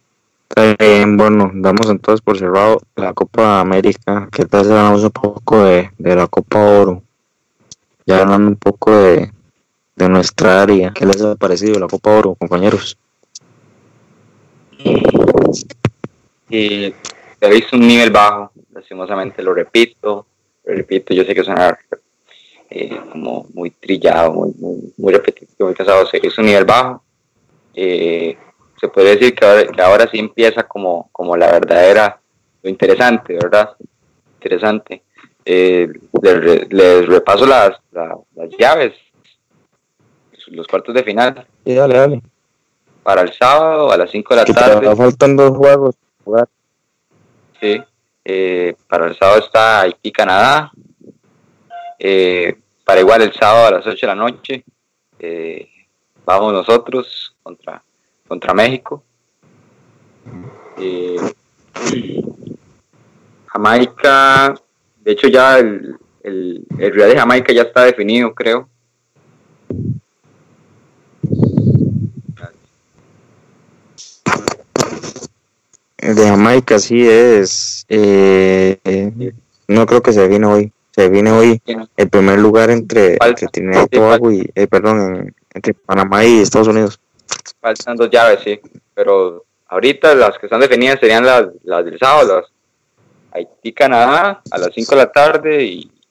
Está bien, bueno, damos entonces por cerrado la Copa América. ¿Qué tal si hablamos un poco de, de la Copa Oro? Ya hablando un poco de, de nuestra área. ¿Qué les ha parecido la Copa Oro, compañeros? Y se ha visto un nivel bajo, lastimosamente lo repito, lo repito, yo sé que suena eh, como muy trillado, muy, muy, muy repetitivo, muy casado, se hizo un nivel bajo. Eh, se puede decir que ahora, que ahora sí empieza como, como la verdadera, lo interesante, ¿verdad? Interesante. Eh, les, les repaso las, la- las llaves, los cuartos de final, Sí, dale, dale. para el sábado a las 5 de la Que tarde. faltan dos juegos. jugar. Sí. Eh, para el sábado está Haití, Canadá. Eh, para igual el sábado a las 8 de la noche. eh, vamos nosotros contra, contra México. Eh, Jamaica, de hecho ya el, el, el Real de Jamaica ya está definido, creo. El de Jamaica sí es. eh, eh, no creo que se viene hoy. Se viene hoy el primer lugar entre, entre Trinidad y Tobago y. eh, perdón, en- entre Panamá y Estados Unidos. Faltan dos llaves, sí. Pero ahorita las que están definidas serían las, las del sábado, las Haití, Canadá a las 5 de la tarde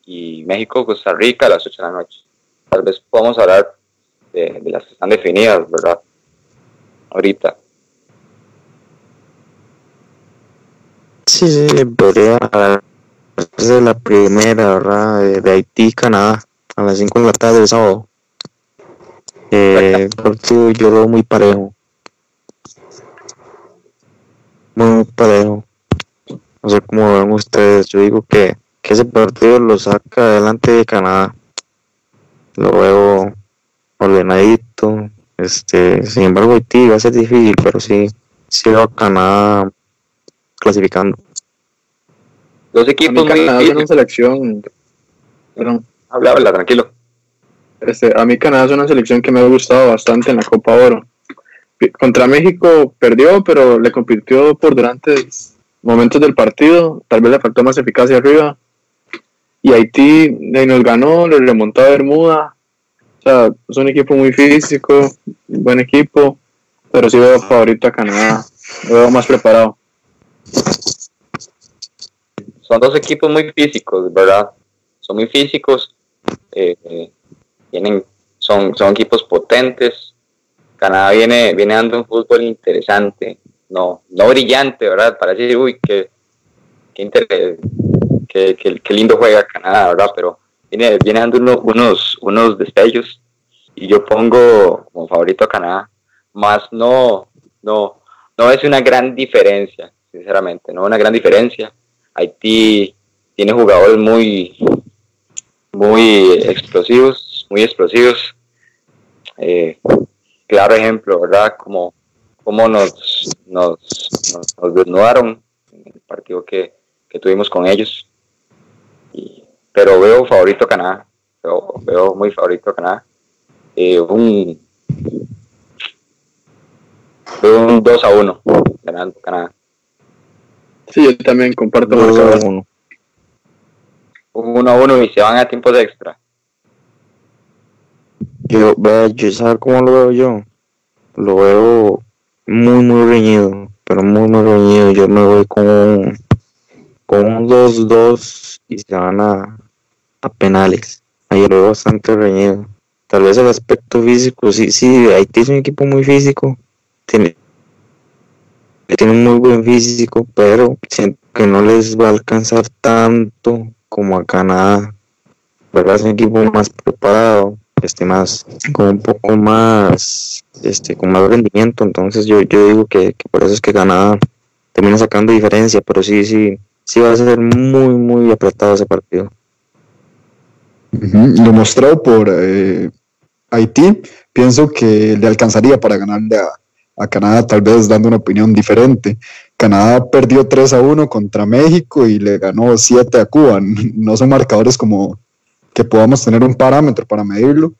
y, México, Costa Rica a las 8 de la noche. Tal vez podamos hablar de, de las que están definidas, ¿verdad? Ahorita. Sí, sí, podría. Esa es la primera, ¿verdad? De, de Haití, Canadá, a las 5 de la tarde del sábado. Eh, el partido yo lo veo muy parejo. Muy parejo. No sé cómo ven ustedes. Yo digo que, que ese partido lo saca adelante de Canadá. Lo veo ordenadito. Este, sin embargo, Haití va a ser difícil, pero sí, sí veo a Canadá clasificando. Dos A mí equipos muy Canadá es una difíciles. selección. Perdón. Habla, habla, tranquilo. Este, a mí Canadá es una selección que me ha gustado bastante en la Copa Oro. Contra México perdió, pero le compitió por durante momentos del partido. Tal vez le faltó más eficacia arriba. Y Haití eh, nos ganó, le remontó a Bermuda. O sea, es un equipo muy físico, buen equipo. Pero sí veo favorito a Canadá. Veo más preparado. Son dos equipos muy físicos, ¿verdad? Son muy físicos. eh, eh, tienen, son, son equipos potentes. Canadá viene, viene dando un fútbol interesante, no, no brillante, ¿verdad? Para decir, uy, qué, qué, qué, qué, lindo juega Canadá, ¿verdad? Pero viene, viene dando unos, unos destellos y yo pongo como favorito a Canadá, más no, no, no es una gran diferencia, sinceramente, no una gran diferencia. Haití tiene jugadores muy, muy explosivos, muy explosivos. Eh, claro ejemplo, ¿verdad? Como, como nos, nos, nos, desnudaron en el partido que, tuvimos con ellos. pero veo favorito a Canadá, veo, veo muy favorito a Canadá. Eh, un, un 2 a 1 ganando Canadá. Sí, yo también comparto 2 a 1. Un 1 a 1 y se van a tiempos extra. Yo, yo ¿sabes cómo lo veo yo? Lo veo muy, muy reñido, pero muy, muy reñido. Yo me voy con un, con un 2-2 y se van a, a penales. Ahí lo veo bastante reñido. Tal vez el aspecto físico, sí, sí, Haití es un equipo muy físico. Tiene, tiene un muy buen físico, pero siento que no les va a alcanzar tanto como a Canadá. ¿Verdad? Es un equipo más preparado, este más con un poco más este con más rendimiento. Entonces yo, yo digo que, por eso es que Canadá termina sacando diferencia pero sí sí sí va a ser muy muy apretado ese partido. Lo mostrado por eh, Haití pienso que le alcanzaría para ganarle a, a Canadá tal vez dando una opinión diferente. Canadá perdió 3 a 1 contra México y le ganó 7 a Cuba. No son marcadores como que podamos tener un parámetro para medirlo.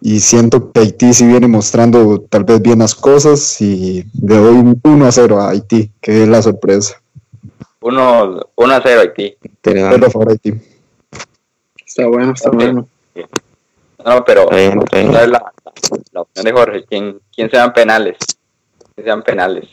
Y siento que Haití sí viene mostrando tal vez bien las cosas y le doy 1 a 0 a Haití, que es la sorpresa. 1, a 0 a Haití. Pero favor Haití. Está bueno, está bueno. No, pero La, la, opinión de Jorge, ¿quién, quién sean penales? ¿Quién sean penales?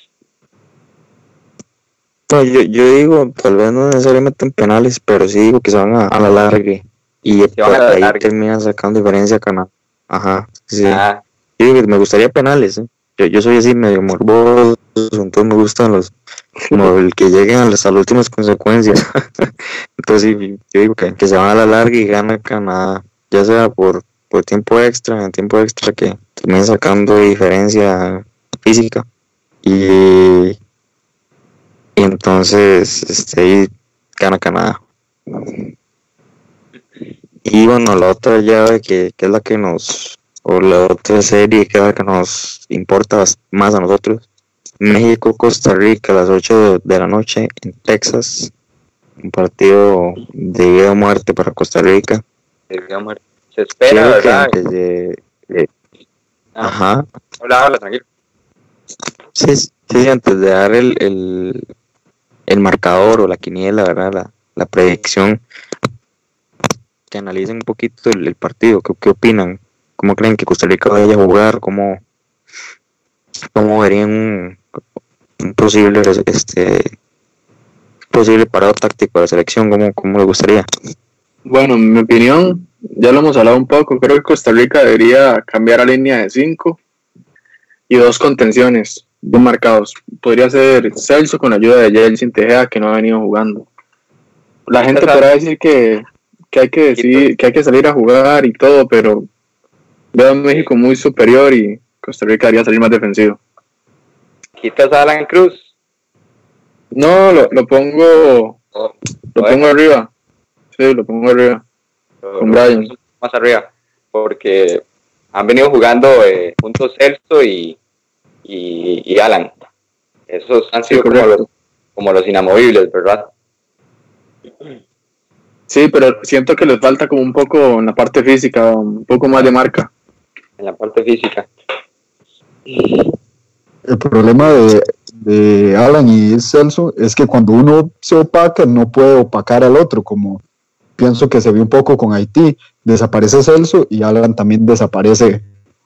No, yo, yo digo, tal vez no necesariamente en penales, pero sí digo que se van a, a la larga y ahí termina sacando diferencia a Canadá. Ajá, sí. Ah. me gustaría penales. ¿eh? Yo, yo soy así medio morboso, entonces me gustan los como el que lleguen a las, últimas consecuencias. entonces yo digo que, que, se van a la larga y gana Canadá, ya sea por, por tiempo extra, en tiempo extra que termina sacando diferencia física. Y, y entonces este, gana Canadá. Y bueno, la otra llave que, es la que nos, o la otra serie que es la que nos importa más a nosotros, México-Costa Rica a las 8 de la noche en Texas, un partido de vida o muerte para Costa Rica. De vida o muerte. Se espera, ¿verdad? antes de, ah. ajá. Habla, habla, tranquilo. Sí, sí, antes de dar el, el, el marcador o la quiniela, ¿verdad? La, la predicción, que analicen un poquito el, partido, ¿qué, ¿qué, opinan? ¿Cómo creen que Costa Rica vaya a jugar? ¿Cómo, cómo verían un, posible este posible parado táctico de la selección? ¿Cómo, ¿Cómo le gustaría? Bueno, en mi opinión, ya lo hemos hablado un poco, creo que Costa Rica debería cambiar a línea de 5 y dos contenciones bien marcados. Podría ser Celso con ayuda de Jelsin Tejeda, que no ha venido jugando. La gente podrá decir que que hay que decir, que hay que salir a jugar y todo, pero veo a México muy superior y Costa Rica debería salir más defensivo. ¿Quitas a Alan Cruz? No, lo, lo pongo oh, lo pongo arriba. Sí, lo pongo arriba. con Brian. Más arriba, porque han venido jugando eh, juntos Celso y, y, Alan. Esos han sido como, los, como los inamovibles, ¿verdad? Sí, pero siento que les falta como un poco en la parte física, un poco más de marca. En la parte física. El problema de, Alan y Celso es que cuando uno se opaca no puede opacar al otro, como pienso que se ve un poco con Haití. Desaparece Celso y Alan también desaparece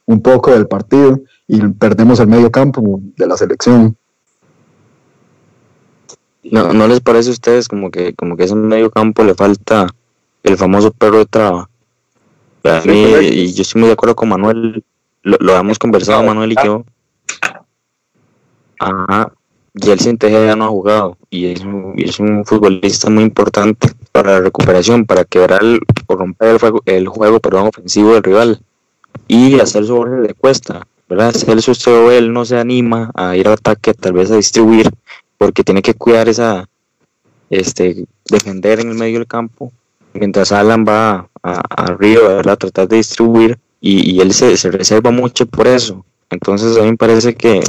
un poco del partido y perdemos el medio campo de la selección. ¿No, ¿No les parece a ustedes como que como que ese medio campo le falta el famoso perro de traba? A mí, y yo estoy muy de acuerdo con Manuel, lo, lo hemos conversado Manuel y yo. Ajá, Yeltsin Tejeda ya no ha jugado y es, un, y es un futbolista muy importante para la recuperación, para quebrar el, o romper el juego, el juego perdón, ofensivo del rival y hacer sobre le cuesta, ¿verdad? Celso él no se anima a ir al ataque, tal vez a distribuir, porque tiene que cuidar esa, este, defender en el medio del campo, mientras Alan va a, arriba, ¿verdad? A tratar de distribuir y, él se, se reserva mucho por eso. Entonces a mí me parece que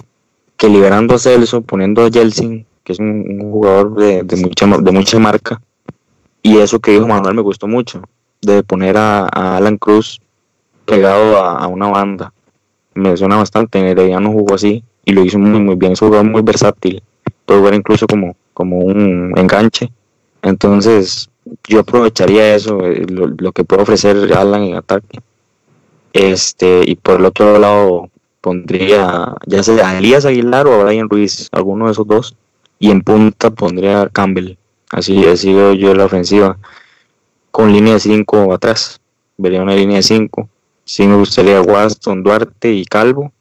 que liberando a Celso, poniendo a Jelsin, que es un, jugador de, mucha, de mucha marca, y eso que dijo Manuel me gustó mucho, de poner a, Alan Cruz pegado a, una banda. Me suena bastante, en no jugó así y lo hizo muy, muy bien, es un jugador muy versátil, puede jugar incluso como, como un enganche. Entonces, yo aprovecharía eso, eh, lo, lo que puede ofrecer Alan en ataque. Este, y por el otro lado, pondría ya sea a Elías Aguilar o a Brian Ruiz, alguno de esos dos, y en punta pondría a Campbell. Así, así veo yo la ofensiva, con línea de 5 atrás. Vería una línea de 5. Sí me gustaría Waston, Duarte y Calvo.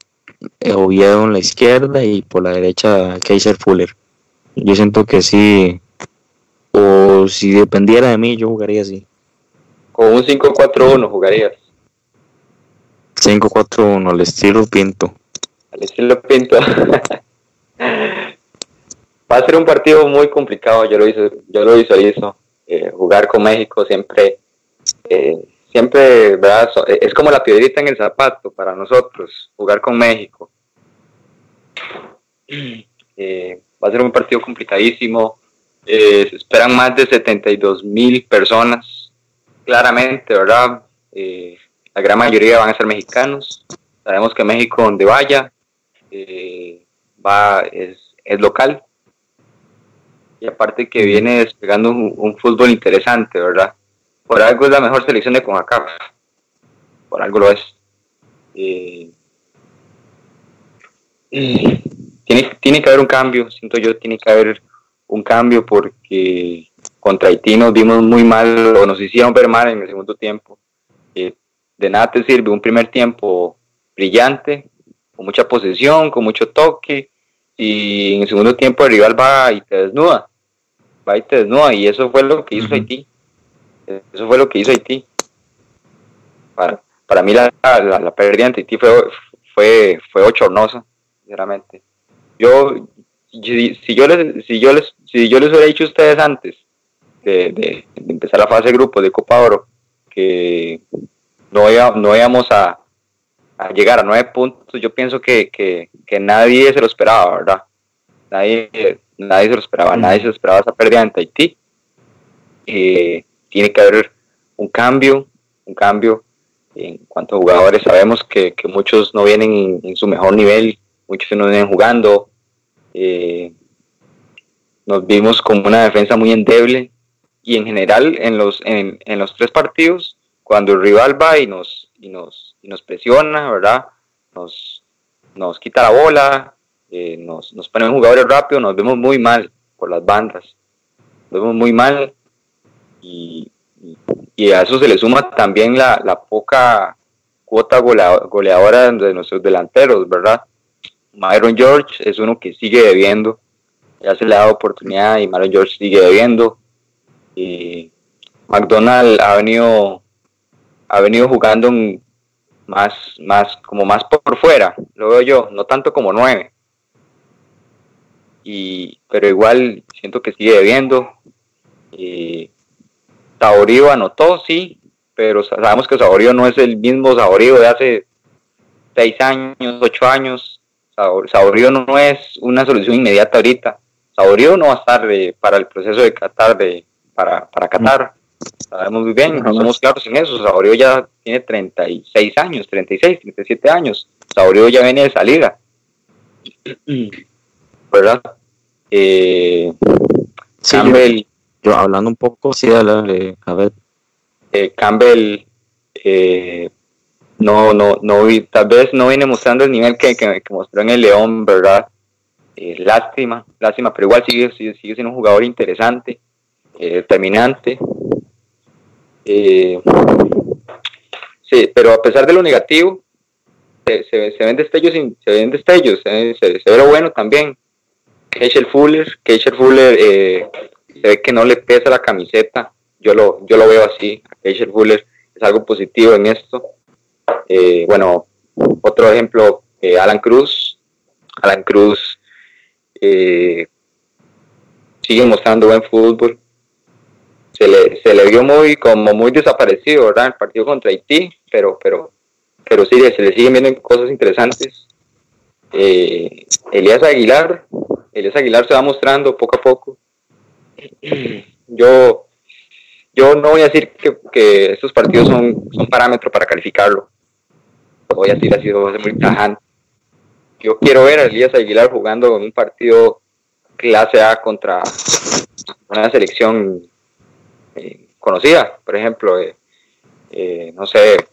Eh, Oviedo en la izquierda y por la derecha Kaiser Fuller. Yo siento que sí, o si dependiera de mí, yo jugaría así. Con un 5-4-1 jugarías. 5-4-1, al estilo Pinto. Al estilo Pinto. Va a ser un partido muy complicado, yo lo, hice, yo lo visualizo. Eh, jugar con México siempre, eh, siempre, ¿verdad? Es como la piedrita en el zapato para nosotros, jugar con México. Eh, va a ser un partido complicadísimo. se esperan más de 72 mil personas, claramente, ¿verdad? la gran mayoría van a ser mexicanos. Sabemos que México, donde vaya, eh, va, es, local. Y aparte que viene despegando un, fútbol interesante, ¿verdad? Por algo es la mejor selección de CONCACAF. Por algo lo es. Eh, tiene, tiene que haber un cambio, siento yo, tiene que haber un cambio porque contra Haití nos dimos muy mal o nos hicieron ver mal en el segundo tiempo. Eh, de nada te sirve un primer tiempo brillante, con mucha posesión, con mucho toque, y en el segundo tiempo el rival va y te desnuda, va y te desnuda, y eso fue lo que hizo Haití. Eso fue lo que hizo Haití. Para, para mí la, la, pérdida ante Haití fue, fue, fue ochornosa, sinceramente. Yo, si, yo les, si yo les, si yo les hubiera dicho a ustedes antes de, empezar la fase de grupo de Copa Oro, que no, no íbamos a, llegar a nueve puntos, yo pienso que, nadie se lo esperaba, ¿verdad? Nadie, nadie se lo esperaba, nadie se lo esperaba esa pérdida en Tahití. Eh, tiene que haber un cambio, un cambio en cuanto a jugadores. Sabemos que, muchos no vienen en, su mejor nivel, muchos no vienen jugando. Eh, nos vimos como una defensa muy endeble y en general en los, en, en los tres partidos cuando el rival va y nos, y nos, y nos presiona, ¿verdad? Nos, nos quita la bola, eh, nos, nos ponen jugadores rápidos, nos vemos muy mal por las bandas. Nos vemos muy mal y, a eso se le suma también la, la poca cuota goleadora de nuestros delanteros, ¿verdad? Myron George es uno que sigue debiendo, ya se le ha dado oportunidad y Myron George sigue debiendo. Y McDonald ha venido ha venido jugando más, más, como más por fuera, lo veo yo, no tanto como nueve. Y, pero igual siento que sigue debiendo. Y Saborío anotó, sí, pero sabemos que Saborío no es el mismo Saborío de hace seis años, ocho años. Saborío no es una solución inmediata ahorita. Saborío no va a estar para el proceso de Qatar, de, para, para Qatar. Sabemos muy bien, no somos claros en eso. Saborío ya tiene 36 años, 36, 37 años. Saborío ya viene de salida. ¿Verdad? Eh, Campbell. Yo, hablando un poco, sí, a ver. Eh, Campbell eh, no, no, no, tal vez no viene mostrando el nivel que, que, mostró en el León, ¿verdad? Eh, lástima, lástima, pero igual sigue, sigue, sigue siendo un jugador interesante, determinante, eh, sí, pero a pesar de lo negativo, se, se, ven destellos, se ven destellos, se, se, ve lo bueno también. Keisher Fuller, Keisher Fuller eh, se ve que no le pesa la camiseta, yo lo, yo lo veo así, Keisher Fuller es algo positivo en esto. Eh, bueno, otro ejemplo, eh, Alan Cruz, Alan Cruz sigue mostrando buen fútbol, se le, se le vio muy como muy desaparecido, ¿verdad? El partido contra Haití, pero, pero pero sí, se le siguen viendo cosas interesantes. Eh, Elías Aguilar, Elías Aguilar se va mostrando poco a poco. Yo, yo no voy a decir que, estos partidos son, son parámetro para calificarlo. Voy a decir así, voy a muy tajante. Yo quiero ver a Elías Aguilar jugando en un partido clase A contra una selección eh, conocida, por ejemplo, eh, no sé,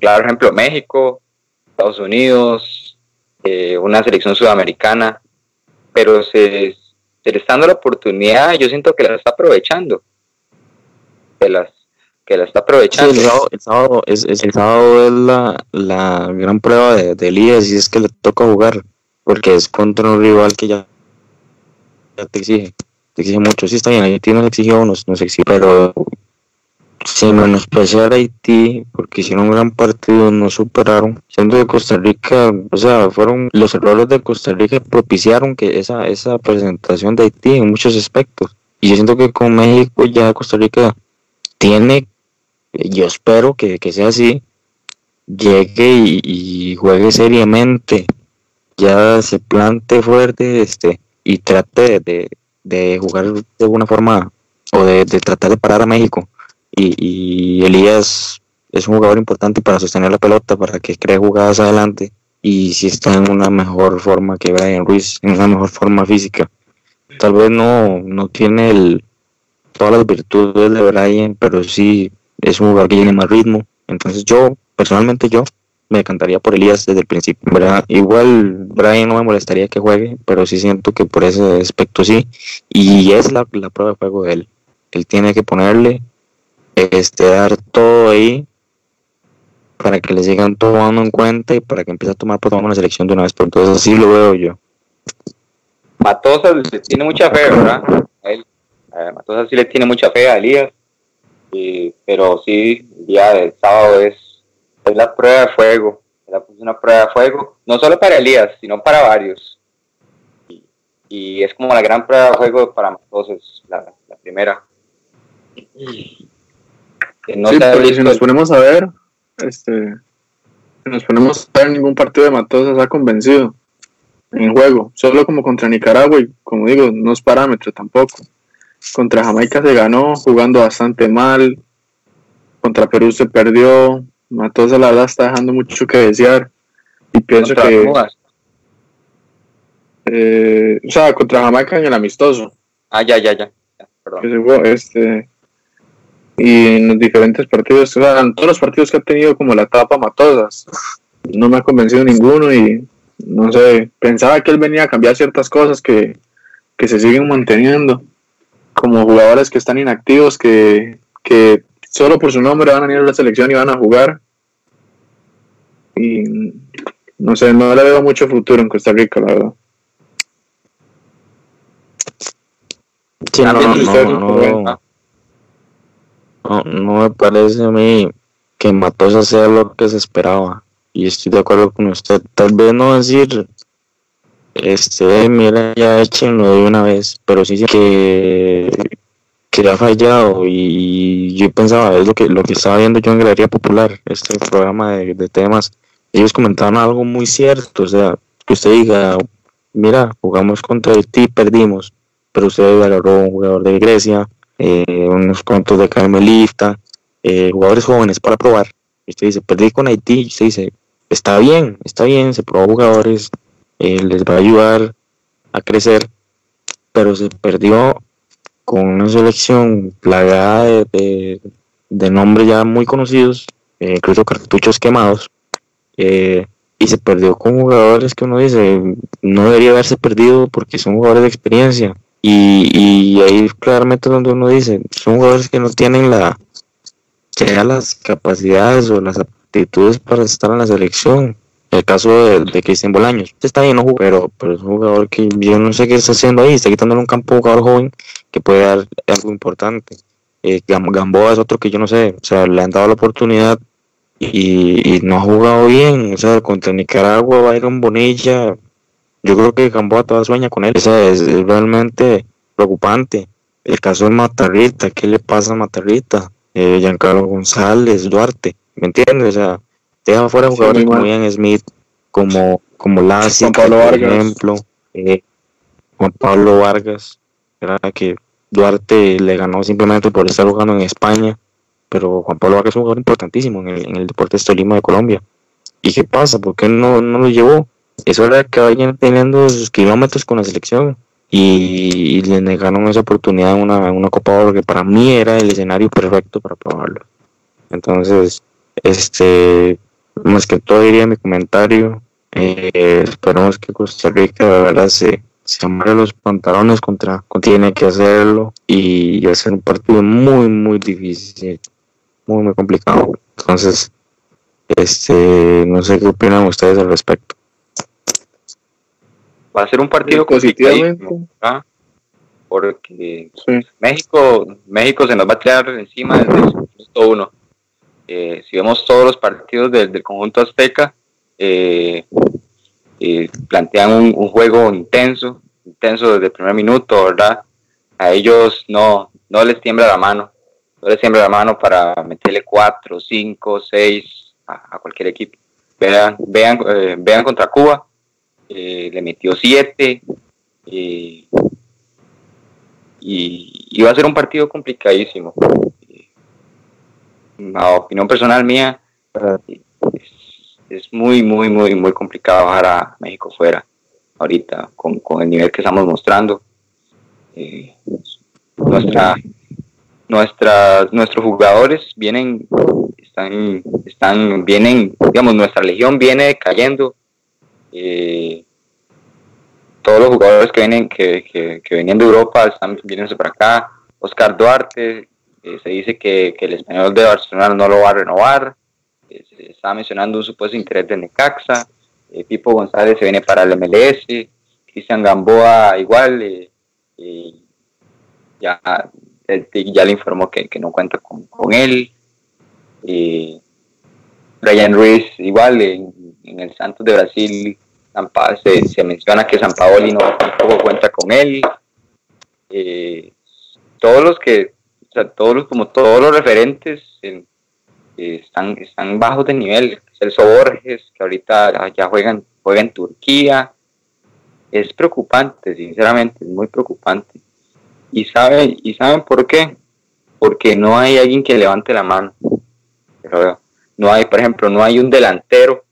claro ejemplo, México, Estados Unidos, eh, una selección sudamericana, pero se, le está dando la oportunidad, yo siento que la está aprovechando, que, las, que la está aprovechando. el sábado, es, el sábado es la, la gran prueba de, de Elías y es que le toca jugar, porque es contra un rival que ya, ya te exige, te exige mucho, sí está bien, ahí nos exigió, nos, nos exige, pero sin menospreciar a Haití, porque hicieron un gran partido, no superaron. Siendo de Costa Rica, o sea, fueron los errores de Costa Rica propiciaron que esa, esa presentación de Haití en muchos aspectos. Y yo siento que con México ya Costa Rica tiene, yo espero que, sea así, llegue y, juegue seriamente, ya se plante fuerte este y trate de, de jugar de alguna forma o de tratar de parar a México y, Elías es un jugador importante para sostener la pelota, para que cree jugadas adelante y si está en una mejor forma que Brian Ruiz, en una mejor forma física. Tal vez no, no tiene todas las virtudes de Brian, pero sí es un jugador que tiene más ritmo. Entonces yo, personalmente yo, me encantaría por Elías desde el principio. Igual Brian no me molestaría que juegue, pero sí siento que por ese aspecto sí. Y es la, la prueba de juego de él. Él tiene que ponerle este, dar todo ahí para que le sigan tomando en cuenta y para que empiece a tomar protagonismo la selección de una vez por todas. Así lo veo yo. Matosa le tiene mucha fe, ¿verdad? él, Matosa sí le tiene mucha fe a Elías, pero sí, el día del sábado es, es la prueba de fuego. Es una prueba de fuego, no solo para Elías, sino para varios. Y, es como la gran prueba de fuego para Matosa, la, la primera sí, si nos ponemos a ver, este, si nos ponemos a ver, ningún partido de Matosa se ha convencido en juego, solo como contra Nicaragua y como digo, no es parámetro tampoco. Contra Jamaica se ganó jugando bastante mal, contra Perú se perdió, Matosa la verdad está dejando mucho que desear y pienso que... Eh, o sea, contra Jamaica en el amistoso. Ah, ya, ya, ya. Perdón. Este, y en los diferentes partidos, o sea, en todos los partidos que ha tenido como la etapa Matosas, no me ha convencido ninguno y no sé, pensaba que él venía a cambiar ciertas cosas que, se siguen manteniendo, como jugadores que están inactivos, que, que solo por su nombre van a ir a la selección y van a jugar. Y no sé, no le veo mucho futuro en Costa Rica, la verdad. no, no, no me parece a mí que Matosa sea lo que se esperaba. Y estoy de acuerdo con usted. Tal vez no decir, este, mira, ya échenlo de una vez, pero sí que, que ha fallado. Y yo pensaba, es lo que, lo que estaba viendo yo en Galería Popular, este programa de, de temas. Ellos comentaban algo muy cierto, o sea, que usted diga, mira, jugamos contra el T, perdimos, pero usted agarró un jugador de Grecia, eh, unos cuantos de Carmelita, eh, jugadores jóvenes para probar. Y usted dice, perdí con Haití, y usted dice, está bien, está bien, se probó jugadores, eh, les va a ayudar a crecer, pero se perdió con una selección plagada de, de, nombres ya muy conocidos, incluso cartuchos quemados, y se perdió con jugadores que uno dice, no debería haberse perdido porque son jugadores de experiencia y, ahí claramente donde uno dice, son jugadores que no tienen la ya las capacidades o las aptitudes para estar en la selección. El caso de, Cristian Bolaños. Este está bien, no pero, pero es un jugador que yo no sé qué está haciendo ahí. Está quitándole un campo a jugador joven que puede dar algo importante. Eh, Gamboa es otro que yo no sé. O sea, le han dado la oportunidad y, y no ha jugado bien. O sea, contra Nicaragua, Byron Bonilla. Yo creo que Gamboa toda sueña con él. O sea, es, es realmente preocupante. El caso de Matarrita, ¿qué le pasa a Matarrita? Eh, Giancarlo González, Duarte, ¿me entiendes? O sea, deja fuera Sí, jugadores muy como. Ian Smith, como, como Lassi, Juan Pablo por Vargas. ejemplo, eh, Juan Pablo Vargas, ¿verdad? que Duarte le ganó simplemente por estar jugando en España, pero Juan Pablo Vargas es un jugador importantísimo en el, en el Deportes Tolima de Colombia. ¿Y qué pasa? ¿Por qué no, no lo llevó? Es hora que vayan teniendo sus kilómetros con la selección y, y le negaron esa oportunidad en una, una Copa Oro que para mí era el escenario perfecto para probarlo. Entonces, este, más que todo diría mi comentario, eh, esperamos que Costa Rica de verdad se, se amarre los pantalones contra- tiene que hacerlo y hacer un partido muy, muy difícil, muy, muy complicado. Entonces, este, no sé qué opinan ustedes al respecto. Va a ser un partido complicadísimo, ¿ah? porque Sí. México, México se nos va a tirar encima desde el minuto uno. Eh, si vemos todos los partidos del, del conjunto azteca, eh, eh, plantean un, un juego intenso, intenso desde el primer minuto, ¿verdad? A ellos no, no les tiembla la mano, no les tiembla la mano para meterle cuatro, cinco, seis a, a cualquier equipo. Vean, vean, vean contra Cuba, eh, le metió siete. eh, y, va a ser un partido complicadísimo. A opinión personal mía, es, es muy, muy, muy, muy complicado bajar a México fuera ahorita con, con el nivel que estamos mostrando. Eh, nuestra, nuestra, nuestros jugadores vienen, están, están, vienen, digamos, nuestra legión viene cayendo. Eh, todos los jugadores que vienen que, que, que venían de Europa están viniéndose para acá. Oscar Duarte, eh, se dice que, el español de Barcelona no lo va a renovar. Eh, se está mencionando un supuesto interés de Necaxa. Eh, Pipo González se viene para el MLS. Cristian Gamboa igual. ya, el ya le informó que, no cuenta con, él. Brian Ruiz igual en el Santos de Brasil San Pa- se, menciona que San Paoli no tampoco cuenta con él. Eh, todos los que, todos los, como todos los referentes eh, están, están bajos de nivel. Celso Borges, que ahorita ya juegan, juega en Turquía. Es preocupante, sinceramente, es muy preocupante. Y saben, y saben por qué? Porque no hay alguien que levante la mano. Pero no hay, por ejemplo, no hay un delantero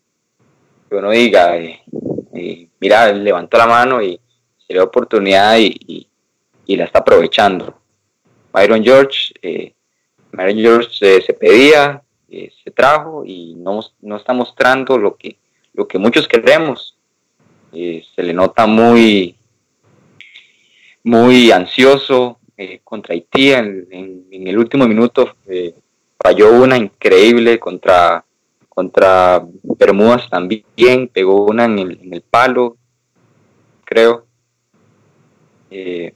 que uno diga, eh, eh, mira, levantó la mano y se le dio oportunidad y, la está aprovechando. Byron George, eh, Byron George se, pedía, eh, se trajo y no, no está mostrando lo que, lo que muchos queremos. Eh, se le nota muy, muy ansioso eh, contra Haití en, el último minuto. eh, falló una increíble contra, contra Bermudas también, pegó una en el, en el palo, creo. Eh,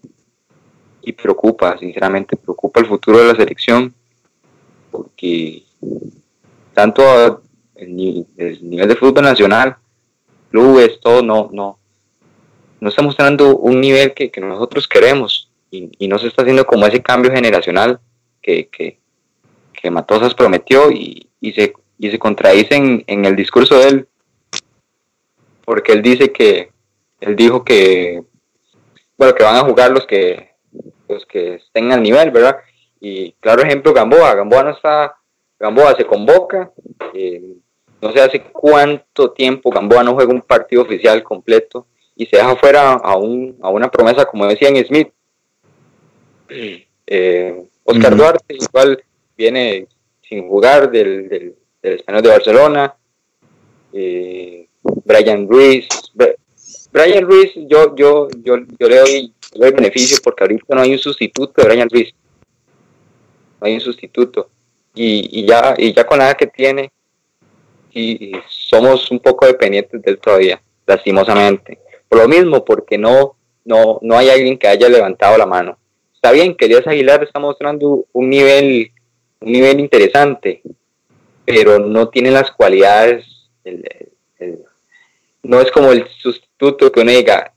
y preocupa, sinceramente, preocupa el futuro de la selección, porque tanto el, el nivel de fútbol nacional, clubes, todo, no, no, no está mostrando un nivel que, que nosotros queremos y, no se está haciendo como ese cambio generacional que, que, Matosas prometió y se, y se contradice en, el discurso de él, porque él dice que, él dijo que, bueno, que van a jugar los que, los que estén al nivel, ¿verdad? Y claro ejemplo, Gamboa, Gamboa no está, Gamboa se convoca, eh, no sé hace cuánto tiempo Gamboa no juega un partido oficial completo y se deja fuera a, un, a una promesa como decía en Smith. Eh, Oscar. Duarte igual viene sin jugar del, del, del español de Barcelona. Eh, Brian Ruiz. Brian Ruiz, yo, yo, yo, yo le doy, le doy beneficio porque ahorita no hay un sustituto de Brian Ruiz. No hay un sustituto. Y, y ya, y ya con la edad que tiene, y somos un poco dependientes de él todavía, lastimosamente. Por lo mismo, porque no, no, no hay alguien que haya levantado la mano. Está bien que Elías Aguilar está mostrando un nivel, un nivel interesante, pero no tiene las cualidades, no es como el sustituto que uno diga,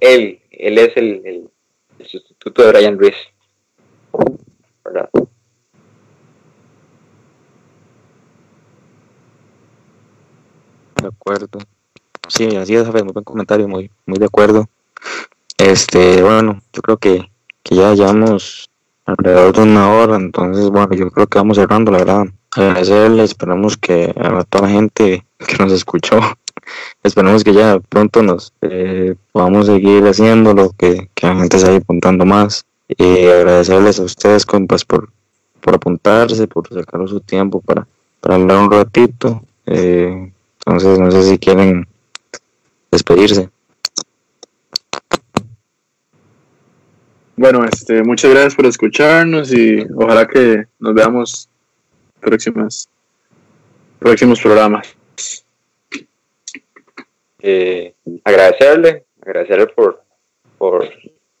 él, él es el, sustituto de Brian Ruiz. De acuerdo. Sí, así es, muy buen comentario, muy, muy de acuerdo. Este, bueno, yo creo que, que ya llevamos alrededor de una hora, entonces, bueno, yo creo que vamos cerrando, la verdad. Agradecerle, esperamos que a toda la gente que nos escuchó, esperemos que ya pronto nos eh, podamos seguir haciendo que, que la gente se vaya apuntando más. Y agradecerles a ustedes, compas, por, por apuntarse, por sacar su tiempo para, para hablar un ratito. Eh, entonces, no sé si quieren despedirse. Bueno, este, muchas gracias por escucharnos y ojalá que nos veamos próximas, próximos programas. Eh, agradecerle, agradecerle por, por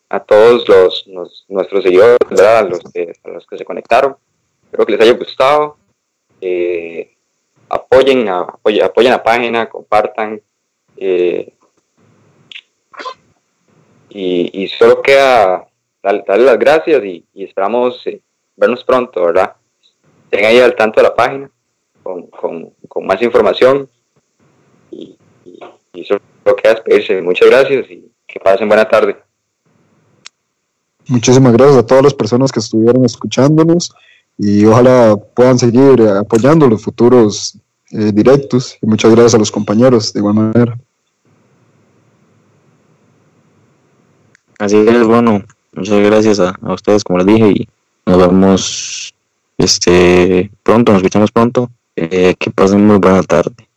a todos los, nuestros seguidores, A los, que, a los que se conectaron. Espero que les haya gustado. Eh, apoyen, a, apoyen, la página, compartan. Eh, y, y, solo queda darle, las gracias y, esperamos eh, vernos pronto, ¿verdad? Estén ahí al tanto de la página con, con, con más información y, y, solo queda despedirse. Muchas gracias y que pasen buena tarde. Muchísimas gracias a todas las personas que estuvieron escuchándonos y ojalá puedan seguir apoyando los futuros eh, directos y muchas gracias a los compañeros de igual manera. Así es, bueno, muchas gracias a, ustedes, como les dije, y nos vemos este pronto, nos escuchamos pronto. Eh, que pasen muy buena tarde.